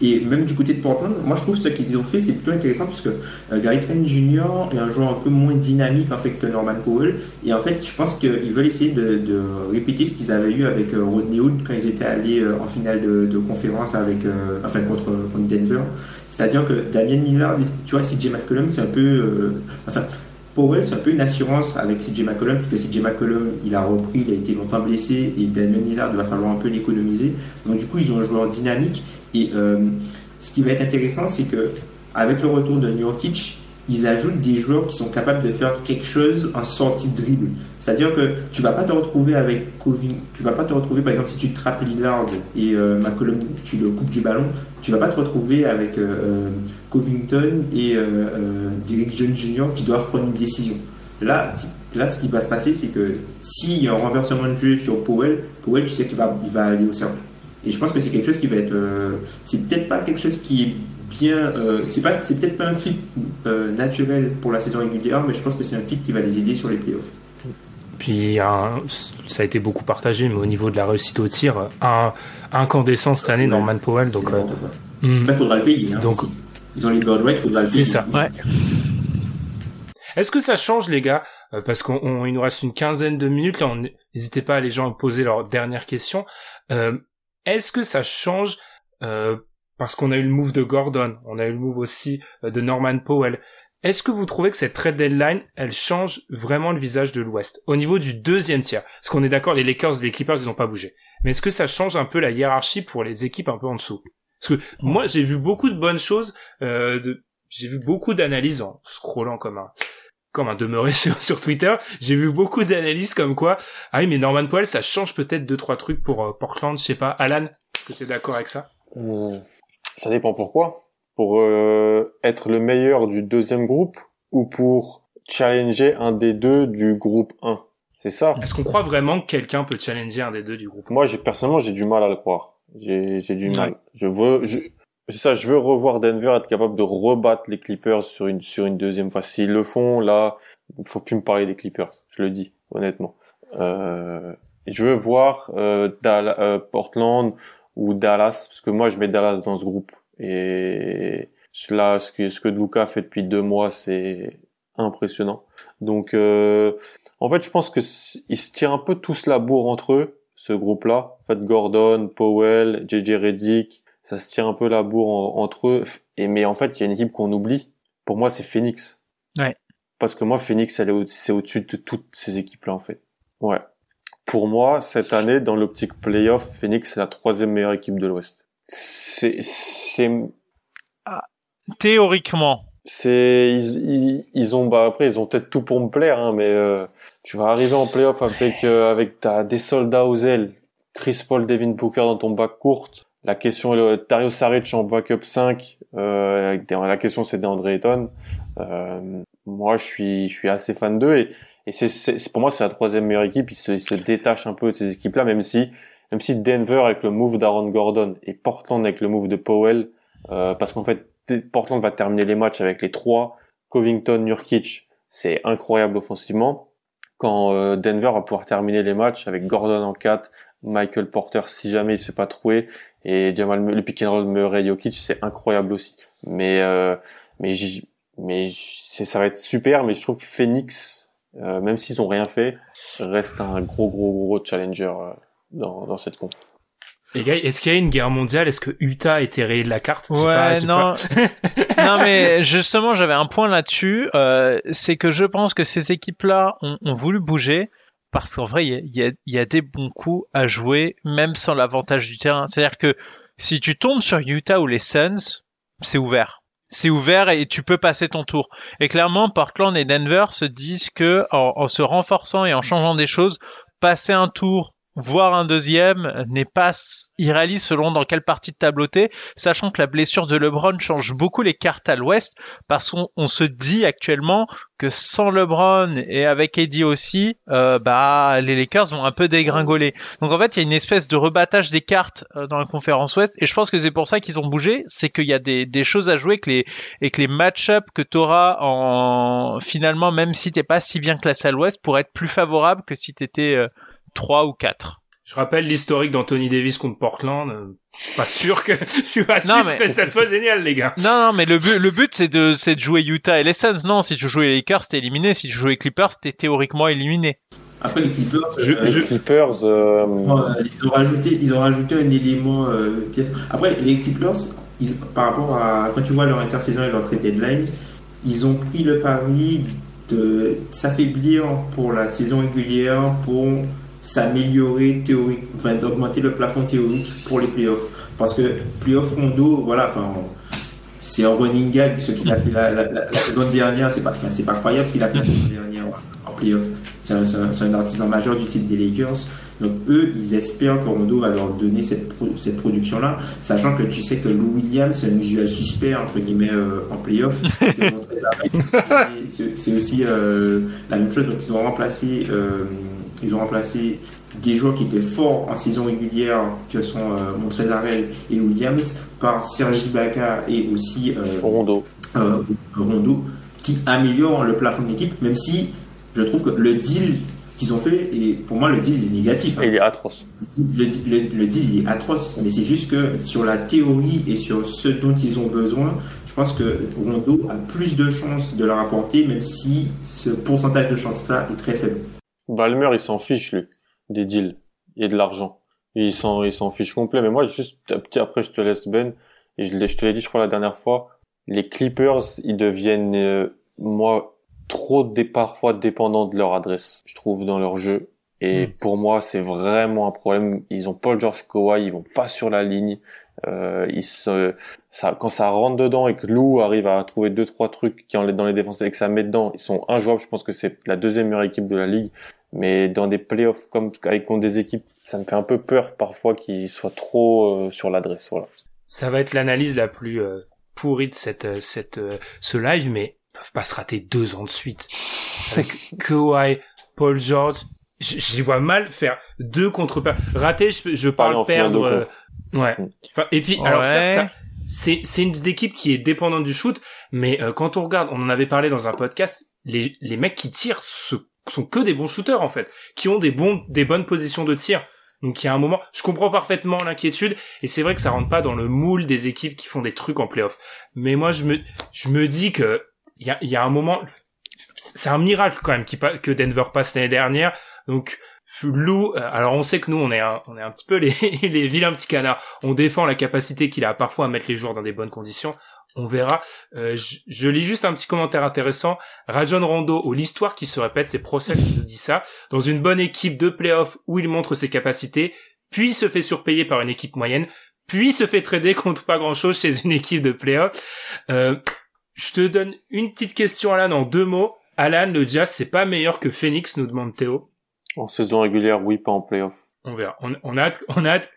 Et même du côté de Portland, moi je trouve ce qu'ils ont fait c'est plutôt intéressant parce que euh, Gary Trent Jr. est un joueur un peu moins dynamique en fait que Norman Powell. Et en fait, je pense qu'ils veulent essayer de, de, répéter ce qu'ils avaient eu avec euh, Rodney Hood quand ils étaient allés euh, en finale de, de conférence avec, enfin contre, contre Denver. C'est-à-dire que Damien Lillard, tu vois, CJ McCollum, c'est un peu, enfin. Powell, c'est un peu une assurance avec CJ McCollum, puisque CJ McCollum, il a repris, il a été longtemps blessé, et Damien Lillard, il va falloir un peu l'économiser. Donc, du coup, ils ont un joueur dynamique et euh, ce qui va être intéressant, c'est que avec le retour de Nurkic, ils ajoutent des joueurs qui sont capables de faire quelque chose en sortie de dribble. C'est-à-dire que tu vas pas te retrouver avec Coving, tu vas pas te retrouver par exemple si tu trappes Lillard et euh, McCollum, tu le coupes du ballon, tu vas pas te retrouver avec euh, euh Covington et euh, Derrick Jones Jr. qui doivent prendre une décision. Là, là, ce qui va se passer, c'est que s'il y a un renversement de jeu sur Powell, Powell, tu sais qu'il va, il va aller au cercle. Et je pense que c'est quelque chose qui va être. C'est peut-être pas quelque chose qui est bien. C'est c'est peut-être pas un fit naturel pour la saison régulière, mais je pense que c'est un fit qui va les aider sur les playoffs. Puis ça a été beaucoup partagé, mais au niveau de la réussite au tir, un incandescent cette année, Norman Powell. Donc, il faudra le payer. Hein, donc, ils ont les bird il faudra le payer. C'est ça. Ouais. Est-ce que ça change, les gars? Parce qu'il nous reste une quinzaine de minutes. Là, n'hésitez pas à les gens à poser leurs dernières questions. Euh, est-ce que ça change euh, parce qu'on a eu le move de Gordon, on a eu le move aussi euh, de Norman Powell? Est-ce que vous trouvez que cette trade deadline, elle change vraiment le visage de l'Ouest au niveau du deuxième tiers? Parce qu'on est d'accord, les Lakers, les Clippers, ils n'ont pas bougé. Mais est-ce que ça change un peu la hiérarchie pour les équipes un peu en dessous? Parce que moi, j'ai vu beaucoup de bonnes choses. Euh, de... J'ai vu beaucoup d'analyses en scrollant comme un comme un demeuré sur, sur Twitter, j'ai vu beaucoup d'analyses comme quoi, ah oui, mais Norman Powell, ça change peut-être deux, trois trucs pour euh, Portland, je sais pas. Alan, est-ce que t'es d'accord avec ça? Hmm. Ça dépend pourquoi. Pour euh, être le meilleur du deuxième groupe ou pour challenger un des deux du groupe 1. C'est ça. Est-ce qu'on croit vraiment que quelqu'un peut challenger un des deux du groupe Moi, j'ai, personnellement, j'ai du mal à le croire. J'ai, du mal. Je veux, je, c'est ça, je veux revoir Denver être capable de rebattre les Clippers sur une sur une deuxième fois. S'ils le font, là, il faut plus me parler des Clippers. Je le dis honnêtement. Euh, je veux voir euh, euh, Portland ou Dallas parce que moi je mets Dallas dans ce groupe et là ce que ce que Luka fait depuis deux mois c'est impressionnant. Donc euh, en fait je pense que ils se tirent un peu tous la bourre entre eux ce groupe-là. En fait Gordon, Powell, JJ Redick, ça se tient un peu la bourre entre eux. Et mais en fait, il y a une équipe qu'on oublie. Pour moi, c'est Phoenix. Ouais. Parce que moi, Phoenix, elle est au- c'est au-dessus de toutes ces équipes-là, en fait. Ouais. Pour moi, cette année, dans l'optique playoff, Phoenix, c'est la troisième meilleure équipe de l'Ouest. C'est, c'est, théoriquement, C'est ils, ils, ont bah après ils ont peut-être tout pour me plaire hein, mais euh, tu vas arriver en playoff avec euh, avec ta des soldats aux ailes, Chris Paul, Devin Booker dans ton bac courte. La question est Dario Saric en backup 5. Euh, la question c'est DeAndre Ayton. Euh, moi je suis je suis assez fan d'eux et et c'est pour moi c'est la troisième meilleure équipe. Ils se, ils se détachent un peu de ces équipes là même si même si Denver avec le move d'Aaron Gordon et Portland avec le move de Powell euh, parce qu'en fait Portland va terminer les matchs avec les trois. Covington, Nurkic, c'est incroyable offensivement. Quand euh, Denver va pouvoir terminer les matchs avec Gordon en 4, Michael Porter si jamais il se fait pas trouver et Jamal le pick and roll Murray Jokic, c'est incroyable aussi. Mais euh, mais mais ça va être super mais je trouve que Phoenix euh, même s'ils ont rien fait reste un gros gros gros challenger dans dans cette conf. Les gars, est-ce qu'il y a une guerre mondiale? Est-ce que Utah était rayé de la carte? Ouais, non. non, mais justement, j'avais un point là-dessus. Euh, c'est que je pense que ces équipes-là ont, ont, voulu bouger parce qu'en vrai, il y a, y a, des bons coups à jouer, même sans l'avantage du terrain. C'est-à-dire que si tu tombes sur Utah ou les Suns, c'est ouvert. C'est ouvert et tu peux passer ton tour. Et clairement, Portland et Denver se disent que en, en se renforçant et en changeant des choses, passer un tour voir un deuxième n'est pas irréaliste selon dans quelle partie de tableau sachant que la blessure de LeBron change beaucoup les cartes à l'ouest, parce qu'on se dit actuellement que sans LeBron et avec Eddie aussi, euh, bah les Lakers vont un peu dégringoler. Donc en fait, il y a une espèce de rebattage des cartes euh, dans la conférence ouest, et je pense que c'est pour ça qu'ils ont bougé, c'est qu'il y a des, des choses à jouer que les, et que les match-up que t'auras en finalement, même si t'es pas si bien classé à l'ouest, pourraient être plus favorables que si t'étais euh, 3 ou 4. Je rappelle l'historique d'Anthony Davis contre Portland. Euh, pas sûr que je suis pas sûr que ça soit génial, les gars. Non, non, mais le but, le but, c'est de, c'est de jouer Utah et les Suns. Non, si tu jouais les Lakers, t'es éliminé. Si tu jouais les Clippers, t'es théoriquement éliminé. Après les Clippers, je, euh, les Clippers, euh... ils ont rajouté, ils ont rajouté un élément. Euh, Après les Clippers, par rapport à quand tu vois leur intersaison et leur trade deadline, ils ont pris le pari de s'affaiblir pour la saison régulière pour s'améliorer théorique, enfin d'augmenter le plafond théorique pour les playoffs. Parce que playoff rondo, voilà, enfin, c'est un running gag ce qu'il a fait la, la, saison dernière, c'est pas, enfin, c'est pas incroyable ce qu'il a fait la saison dernière en playoff. C'est un, un, artisan majeur du titre des Lakers. Donc eux, ils espèrent que Rondo va leur donner cette, cette production-là, sachant que tu sais que Lou Williams, c'est un usual suspect, entre guillemets, euh, en playoff. c'est aussi euh, la même chose. Donc ils ont remplacé... Euh, ils ont remplacé des joueurs qui étaient forts en saison régulière, que sont euh, Montrezarel et Williams, par Sergi Ibaka et aussi euh, Rondo. Euh, Rondo, qui améliorent le plafond de l'équipe, même si je trouve que le deal qu'ils ont fait, et pour moi le deal est négatif. Hein. Il est atroce. Le, le, deal il est atroce, mais c'est juste que sur la théorie et sur ce dont ils ont besoin, je pense que Rondo a plus de chances de leur apporter, même si ce pourcentage de chance-là est très faible. Balmer, il s'en fiche, lui, des deals et de l'argent. Il s'en, il s'en fiche complet. Mais moi, juste, après, je te laisse Ben. Et je, je te l'ai dit, je crois, la dernière fois. Les Clippers, ils deviennent, euh, moi, trop des, parfois dépendants de leur adresse, je trouve, dans leur jeu. Et hmm. pour moi, c'est vraiment un problème. Ils ont Paul George Kawhi, ils vont pas sur la ligne. Euh, ils se, ça, quand ça rentre dedans et que Lou arrive à trouver deux trois trucs qui en dans les défenses et que ça met dedans, ils sont injouables. Je pense que c'est la deuxième meilleure équipe de la ligue. Mais dans des playoffs comme avec contre des équipes, ça me fait un peu peur parfois qu'ils soient trop euh, sur l'adresse. Voilà. Ça va être l'analyse la plus euh, pourrie de cette euh, cette ce live, mais ils peuvent pas se rater deux ans de suite avec Kawhi, Paul George. Les vois mal faire deux contre rater. Je, je parle perdre. ouais. Mm. Enfin, et puis alors ça, ça c'est c'est une équipe qui est dépendante du shoot, mais quand on regarde, on en avait parlé dans un podcast, les les mecs qui tirent se sont que des bons shooters en fait, qui ont des bons, des bonnes positions de tir. Donc il y a un moment, je comprends parfaitement l'inquiétude et c'est vrai que ça rentre pas dans le moule des équipes qui font des trucs en playoff. Mais moi je me, je me dis que il y a, y a un moment, c'est un miracle quand même qui que Denver passe l'année dernière. Donc Lou, euh, alors on sait que nous on est un, on est un petit peu les, les vilains petits canards. On défend la capacité qu'il a parfois à mettre les joueurs dans des bonnes conditions on verra. Euh, je, lis juste un petit commentaire intéressant. Rajon Rondo, ou l'histoire qui se répète, c'est Process qui nous dit ça. Dans une bonne équipe de playoff où il montre ses capacités, puis se fait surpayer par une équipe moyenne, puis se fait trader contre pas grand chose chez une équipe de playoff. Euh, je te donne une petite question, Alan, en deux mots. Alan, le Jazz, c'est pas meilleur que Phoenix, nous demande Théo. En saison régulière, oui, pas en playoff. On verra. On, on a hâte, on a hâte.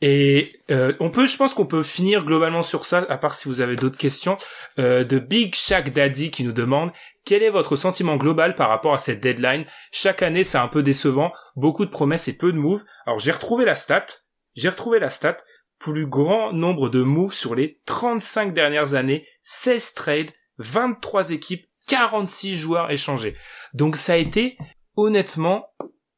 Et euh, on peut, je pense qu'on peut finir globalement sur ça, à part si vous avez d'autres questions. Euh, de Big Shaq Daddy qui nous demande quel est votre sentiment global par rapport à cette deadline? Chaque année, c'est un peu décevant, beaucoup de promesses et peu de moves. Alors j'ai retrouvé la stat. J'ai retrouvé la stat. Plus grand nombre de moves sur les 35 dernières années, 16 trades, 23 équipes, 46 joueurs échangés. Donc ça a été, honnêtement,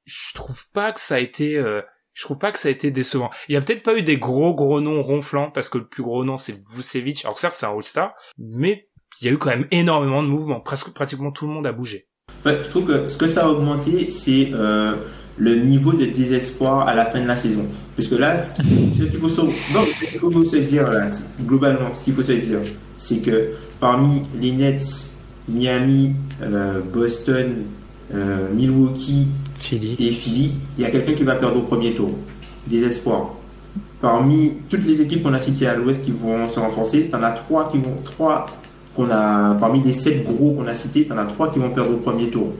je trouve pas que ça a été, euh, je trouve pas que ça a été décevant. Il y a peut-être pas eu des gros gros noms ronflants parce que le plus gros nom c'est Vucevic. Alors certes c'est un All-Star, mais il y a eu quand même énormément de mouvements. Presque pratiquement tout le monde a bougé. je trouve que ce que ça a augmenté, c'est euh, le niveau de désespoir à la fin de la saison. Puisque là, ce qu'il faut se dire, là, globalement, ce qu'il faut se dire, c'est que parmi les Nets, Miami, euh, Boston, euh, Milwaukee et Philly, il y a quelqu'un qui va perdre au premier tour. Désespoir. Parmi toutes les équipes qu'on a citées à l'ouest qui vont se renforcer, en as trois qui vont, trois qu'on a, parmi les sept gros qu'on a cités, en as trois qui vont perdre au premier tour.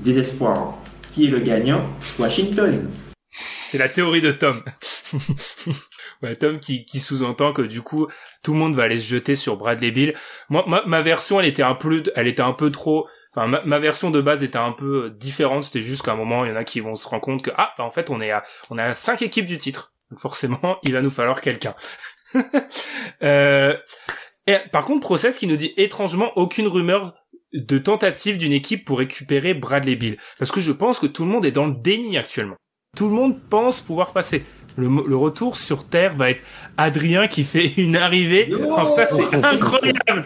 Désespoir. Qui est le gagnant? Washington. C'est la théorie de Tom. ouais, Tom qui, qui sous-entend que du coup tout le monde va aller se jeter sur Bradley Bill. Moi, ma, ma version, elle était un peu, elle était un peu trop. Ma, version de base était un peu différente. C'était juste qu'à un moment, il y en a qui vont se rendre compte que ah, bah, en fait, on est à, on a cinq équipes du titre. Forcément, il va nous falloir quelqu'un. euh, par contre, Process qui nous dit étrangement aucune rumeur de tentative d'une équipe pour récupérer Bradley Bill. Parce que je pense que tout le monde est dans le déni actuellement. Tout le monde pense pouvoir passer. Le, le retour sur Terre va être Adrien qui fait une arrivée. Alors ça, c'est incroyable.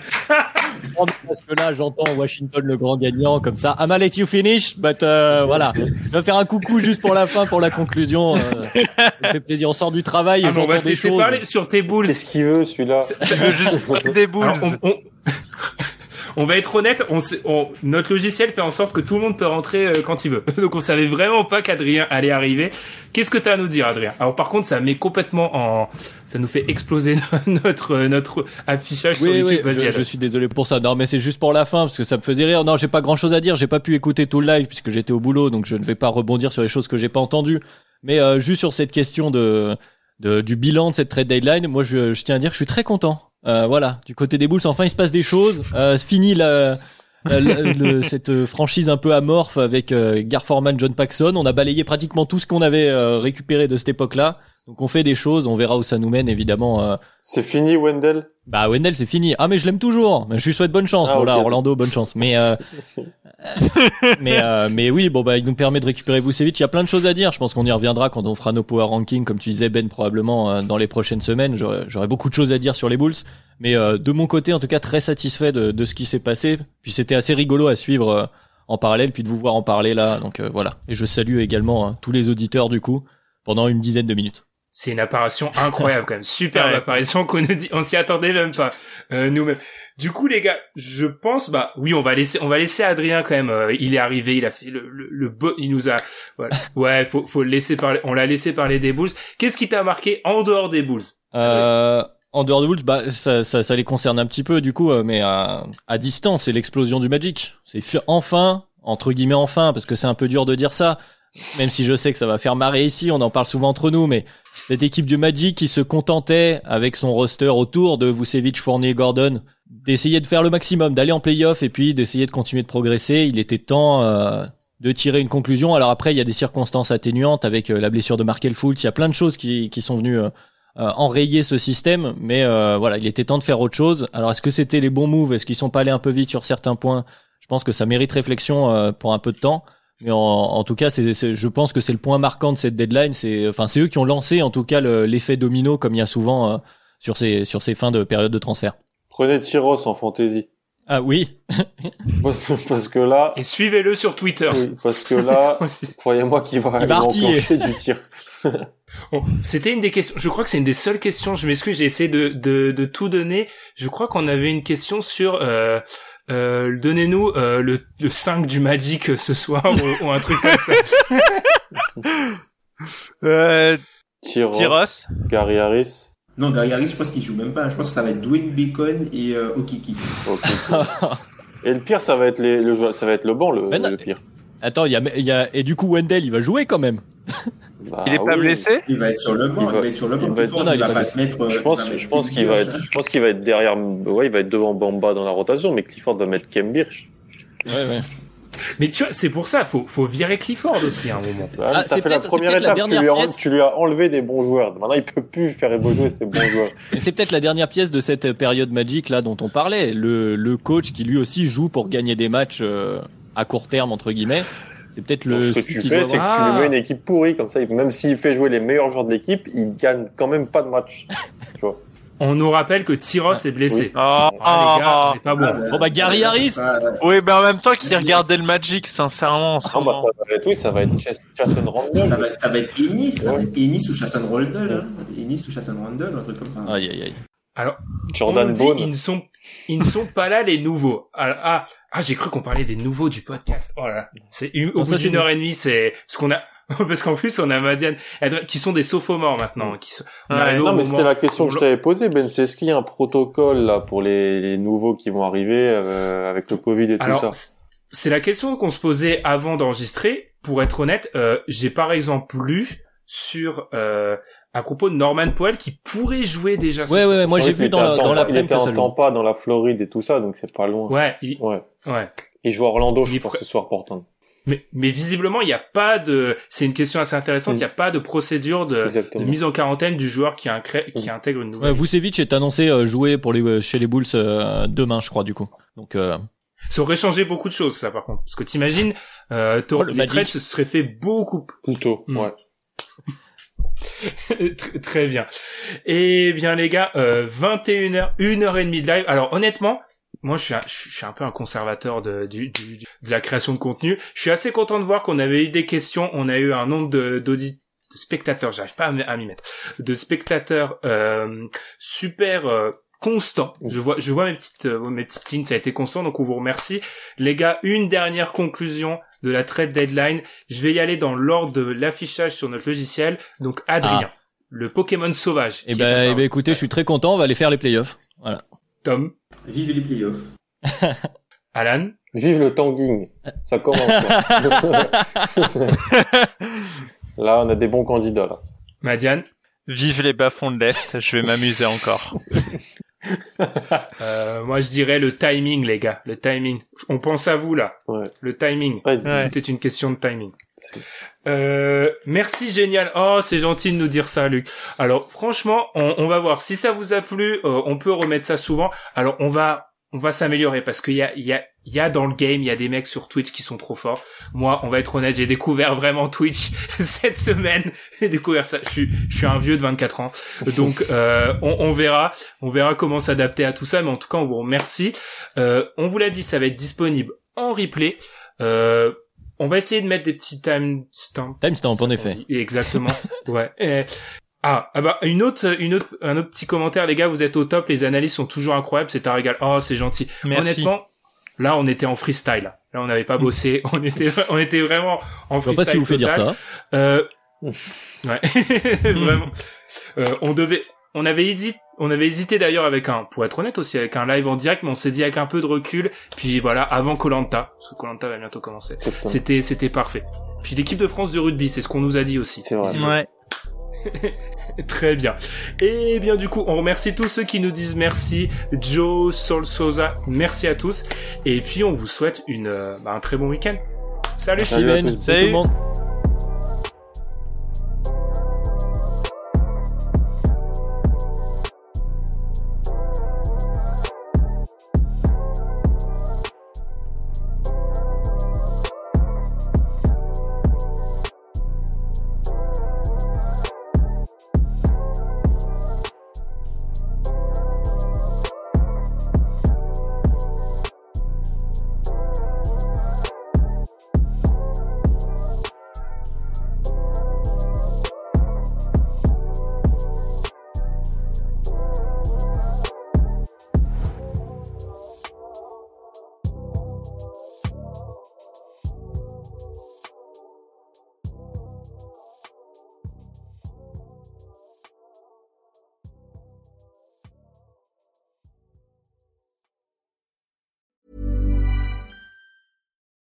Parce que là, j'entends Washington le grand gagnant comme ça. I'm let you finish, but euh, voilà. Je vais faire un coucou juste pour la fin, pour la conclusion. Euh, ça me fait plaisir. On sort du travail et Ah, bon, on va j'entends te des choses. parler sur tes boules. Qu'est-ce qu'il veut, celui-là? Je veux juste des boules. Alors, on, on- on va être honnête, on, sait- on- notre logiciel fait en sorte que tout le monde peut rentrer euh, quand il veut. Donc on savait vraiment pas qu'Adrien allait arriver. Qu'est-ce que tu as à nous dire, Adrien? Alors par contre, ça met complètement en, ça nous fait exploser notre notre affichage sur Oui, YouTube. oui, Vas-y, je, je suis désolé pour ça. Non, mais c'est juste pour la fin parce que ça me faisait rire. Non, j'ai pas grand chose à dire. J'ai pas pu écouter tout le live puisque j'étais au boulot, donc je ne vais pas rebondir sur les choses que j'ai pas entendues. Mais euh, juste sur cette question de, du bilan de cette trade deadline, moi je, je tiens à dire que je suis très content. Euh, voilà, du côté des Bulls, enfin il se passe des choses. Euh, fini la, le- cette franchise un peu amorphe avec euh, John Paxson. On a balayé pratiquement tout ce qu'on avait euh, récupéré de cette époque-là. Donc on fait des choses, on verra où ça nous mène évidemment. euh, C'est fini, Wendell? Bah Wendell c'est fini. Ah mais je l'aime toujours. Je lui souhaite bonne chance. Ah, voilà ok. Orlando bonne chance. Mais euh, mais euh, mais oui bon bah il nous permet de récupérer Vucevic. Il y a plein de choses à dire. Je pense qu'on y reviendra quand on fera nos power rankings comme tu disais Ben probablement euh, dans les prochaines semaines. J'aurai beaucoup de choses à dire sur les Bulls. Mais euh, de mon côté en tout cas très satisfait de, de ce qui s'est passé. Puis c'était assez rigolo à suivre en parallèle puis de vous voir en parler là. Donc euh, voilà. Et je salue également hein, tous les auditeurs du coup pendant une dizaine de minutes. C'est une apparition incroyable quand même, superbe Ouais. apparition qu'on nous dit, on s'y attendait même pas euh, nous-mêmes. Du coup les gars, je pense bah oui on va laisser on va laisser Adrien quand même. euh, il est arrivé, il a fait le le, le beau- il nous a voilà. ouais faut faut le laisser parler. On l'a laissé parler des Bulls. Qu'est-ce qui t'a marqué en dehors des Bulls? Euh, en dehors de Bulls, bah, ça, ça, ça les concerne un petit peu du coup, euh, mais à, à distance, c'est l'explosion du Magic. C'est fi- enfin, entre guillemets enfin, parce que c'est un peu dur de dire ça, même si je sais que ça va faire marrer ici, on en parle souvent entre nous, mais cette équipe du Magic qui se contentait, avec son roster autour de Vucevic, Fournier, Gordon, d'essayer de faire le maximum, d'aller en playoff et puis d'essayer de continuer de progresser. Il était temps euh, de tirer une conclusion. Alors après, il y a des circonstances atténuantes avec euh, la blessure de Markel Fultz. Il y a plein de choses qui, qui sont venues euh, euh, enrayer ce système, mais euh, voilà, il était temps de faire autre chose. Alors est-ce que c'était les bons moves? Est-ce qu'ils sont pas allés un peu vite sur certains points? Je pense que ça mérite réflexion pour un peu de temps. Mais en, en tout cas, c'est, c'est- je pense que c'est le point marquant de cette deadline. C'est, enfin, c'est eux qui ont lancé en tout cas le- l'effet domino, comme il y a souvent euh, sur ces sur ces fins de période de transfert. Prenez Tyros en fantasy. Ah oui, Parce, parce que là, Et suivez-le sur Twitter. oui, parce que là, Aussi. croyez-moi qu'il va, Il va enclencher du tir. Bon, C'était une des questions. Je crois que c'est une des seules questions. Je m'excuse, j'ai essayé de, de, de tout donner. Je crois qu'on avait une question sur euh, euh, donnez-nous euh, le, le 5 du Magic ce soir ou, ou un truc comme ça. Euh, Tyros, Tyros. Gary Harris, Non, Gary Harris, je pense qu'il joue même pas. Je pense que ça va être Dwayne Bacon et euh, Okiki. et le pire, ça va être les, le ça va être le banc, le, le pire. Attends, il y a, y a, et du coup Wendell, il va jouer quand même. Bah, il est pas blessé? Il va être sur le banc. Il va, être sur le banc. Il va, être... non, il va pas se mettre. Je pense, je pense qu'il va être, je pense qu'il va être derrière. Ouais, il va être devant Bamba dans la rotation, mais Clifford va mettre Kembirch. Ouais, ouais. Mais tu vois, c'est pour ça, faut, faut virer Clifford aussi à un moment. Ah, c'est fait la première étape, la tu, lui as, tu, lui as, enlevé des bons joueurs. Maintenant, il peut plus faire évoluer ses bons joueurs. c'est peut-être la dernière pièce de cette période magique là dont on parlait. Le, le coach qui lui aussi joue pour gagner des matchs euh, à court terme entre guillemets. C'est peut-être le. Ce que tu fais, c'est que tu lui mets une équipe pourrie comme ça. Même s'il fait jouer les meilleurs joueurs de l'équipe, il gagne quand même pas de match. tu vois. On nous rappelle que Tyros est blessé. Ah, ah, les gars, pas bon. bon bah Gary Harris. Oui, mais en même temps qu'il regardait le Magic, sincèrement. Ah, bah, ça va être, oui, ça va être Chasson Randall. Ça va, ça va être Ennis, ça va être Ennis ou Chasson Randall, hein. Ennis ou Chasson Randall, un truc comme ça. Aïe aïe aïe. Alors, Jordan on dit, ils ne sont, ils ne sont pas là les nouveaux. Ah, ah, ah j'ai cru qu'on parlait des nouveaux du podcast. Oh là, c'est au bout d'une heure et demie, c'est ce qu'on a. Parce qu'en plus, on a Madiane, qui sont des sophomores maintenant. Qui sont... non, mais c'était la question que je t'avais posée, Ben. C'est est-ce qu'il y a un protocole là pour les, les nouveaux qui vont arriver euh, avec le Covid et tout ça? C'est la question qu'on se posait avant d'enregistrer. Pour être honnête, euh, j'ai par exemple lu sur euh, à propos de Norman Powell qui pourrait jouer déjà. Ouais, ouais, ouais, moi j'ai vu dans la, dans la Il était en Tampa, dans la Floride et tout ça, donc c'est pas loin. Ouais, il... ouais, ouais. Il joue à Orlando, je pense, ce soir Portland. Mais, mais visiblement, il n'y a pas de. C'est une question assez intéressante. Il n'y a pas de procédure de, de, mise en quarantaine du joueur qui, qui intègre une nouvelle. Ouais, Vucevic est annoncé euh, jouer pour les euh, chez les Bulls euh, demain, je crois, du coup. Donc. Euh... Ça aurait changé beaucoup de choses, ça, par contre. Parce que t'imagines, euh, oh, le les trades se serait fait beaucoup plus tôt. Hmm. Ouais. très bien. Eh bien les gars, euh, 21h, 1h30 de live. Alors honnêtement, moi je suis un, je suis un peu un conservateur de, du, du, de la création de contenu. Je suis assez content de voir qu'on avait eu des questions, on a eu un nombre de d'audits de spectateurs, j'arrive pas à m'y mettre, de spectateurs euh, super euh, constant. Je vois, je vois mes petites, euh, mes petites lignes, ça a été constant, donc on vous remercie. Les gars, une dernière conclusion de la trade deadline. Je vais y aller dans l'ordre de l'affichage sur notre logiciel. Donc Adrien, ah. le Pokémon sauvage. Eh ben, eh ben, écoutez, je suis très content. On va aller faire les playoffs. Voilà. Tom. Vive les playoffs. Alan. Vive le tanking. Ça commence. là, on a des bons candidats là. Madiane. Vive les bas-fonds de l'Est, je vais m'amuser encore. euh, moi, je dirais le timing, les gars. Le timing. On pense à vous, là. Ouais. Le timing. Ouais. Tout est une question de timing. Euh, merci, génial. Oh, c'est gentil de nous dire ça, Luc. Alors, franchement, on, on va voir. Si ça vous a plu, euh, on peut remettre ça souvent. Alors, on va, on va s'améliorer parce qu'il y a, il y a, il y a dans le game, il y a des mecs sur Twitch qui sont trop forts. Moi, on va être honnête, j'ai découvert vraiment Twitch cette semaine. J'ai découvert ça. Je suis, je suis un vieux de 24 ans, donc euh, on, on, verra, on verra comment s'adapter à tout ça. Mais en tout cas, on vous remercie. Euh, on vous l'a dit, ça va être disponible en replay. Euh, on va essayer de mettre des petits timestamps. Timestamps, en effet. Exactement. ouais. Ah, ah bah une autre, une autre, un autre petit commentaire, les gars, vous êtes au top, les analyses sont toujours incroyables, c'est un régal. Oh, c'est gentil. Merci. Honnêtement, Là, on était en freestyle. Là, on n'avait pas bossé. On était, on était vraiment en freestyle. Je vois pas ce qui vous fait dire ça. Euh, ouais, vraiment. Euh, on devait, on avait hésité, on avait hésité d'ailleurs avec un, pour être honnête aussi, avec un live en direct, mais on s'est dit avec un peu de recul. Puis voilà, avant Colanta, parce que Colanta va bientôt commencer. C'était, c'était parfait. Puis l'équipe de France de rugby, c'est ce qu'on nous a dit aussi. C'est vrai. Ouais. Très bien. Et bien du coup, on remercie tous ceux qui nous disent merci. Joe, Sol Sosa, merci à tous. Et puis on vous souhaite une, euh, bah, un très bon week-end. Salut, Salut, Salut tout le monde.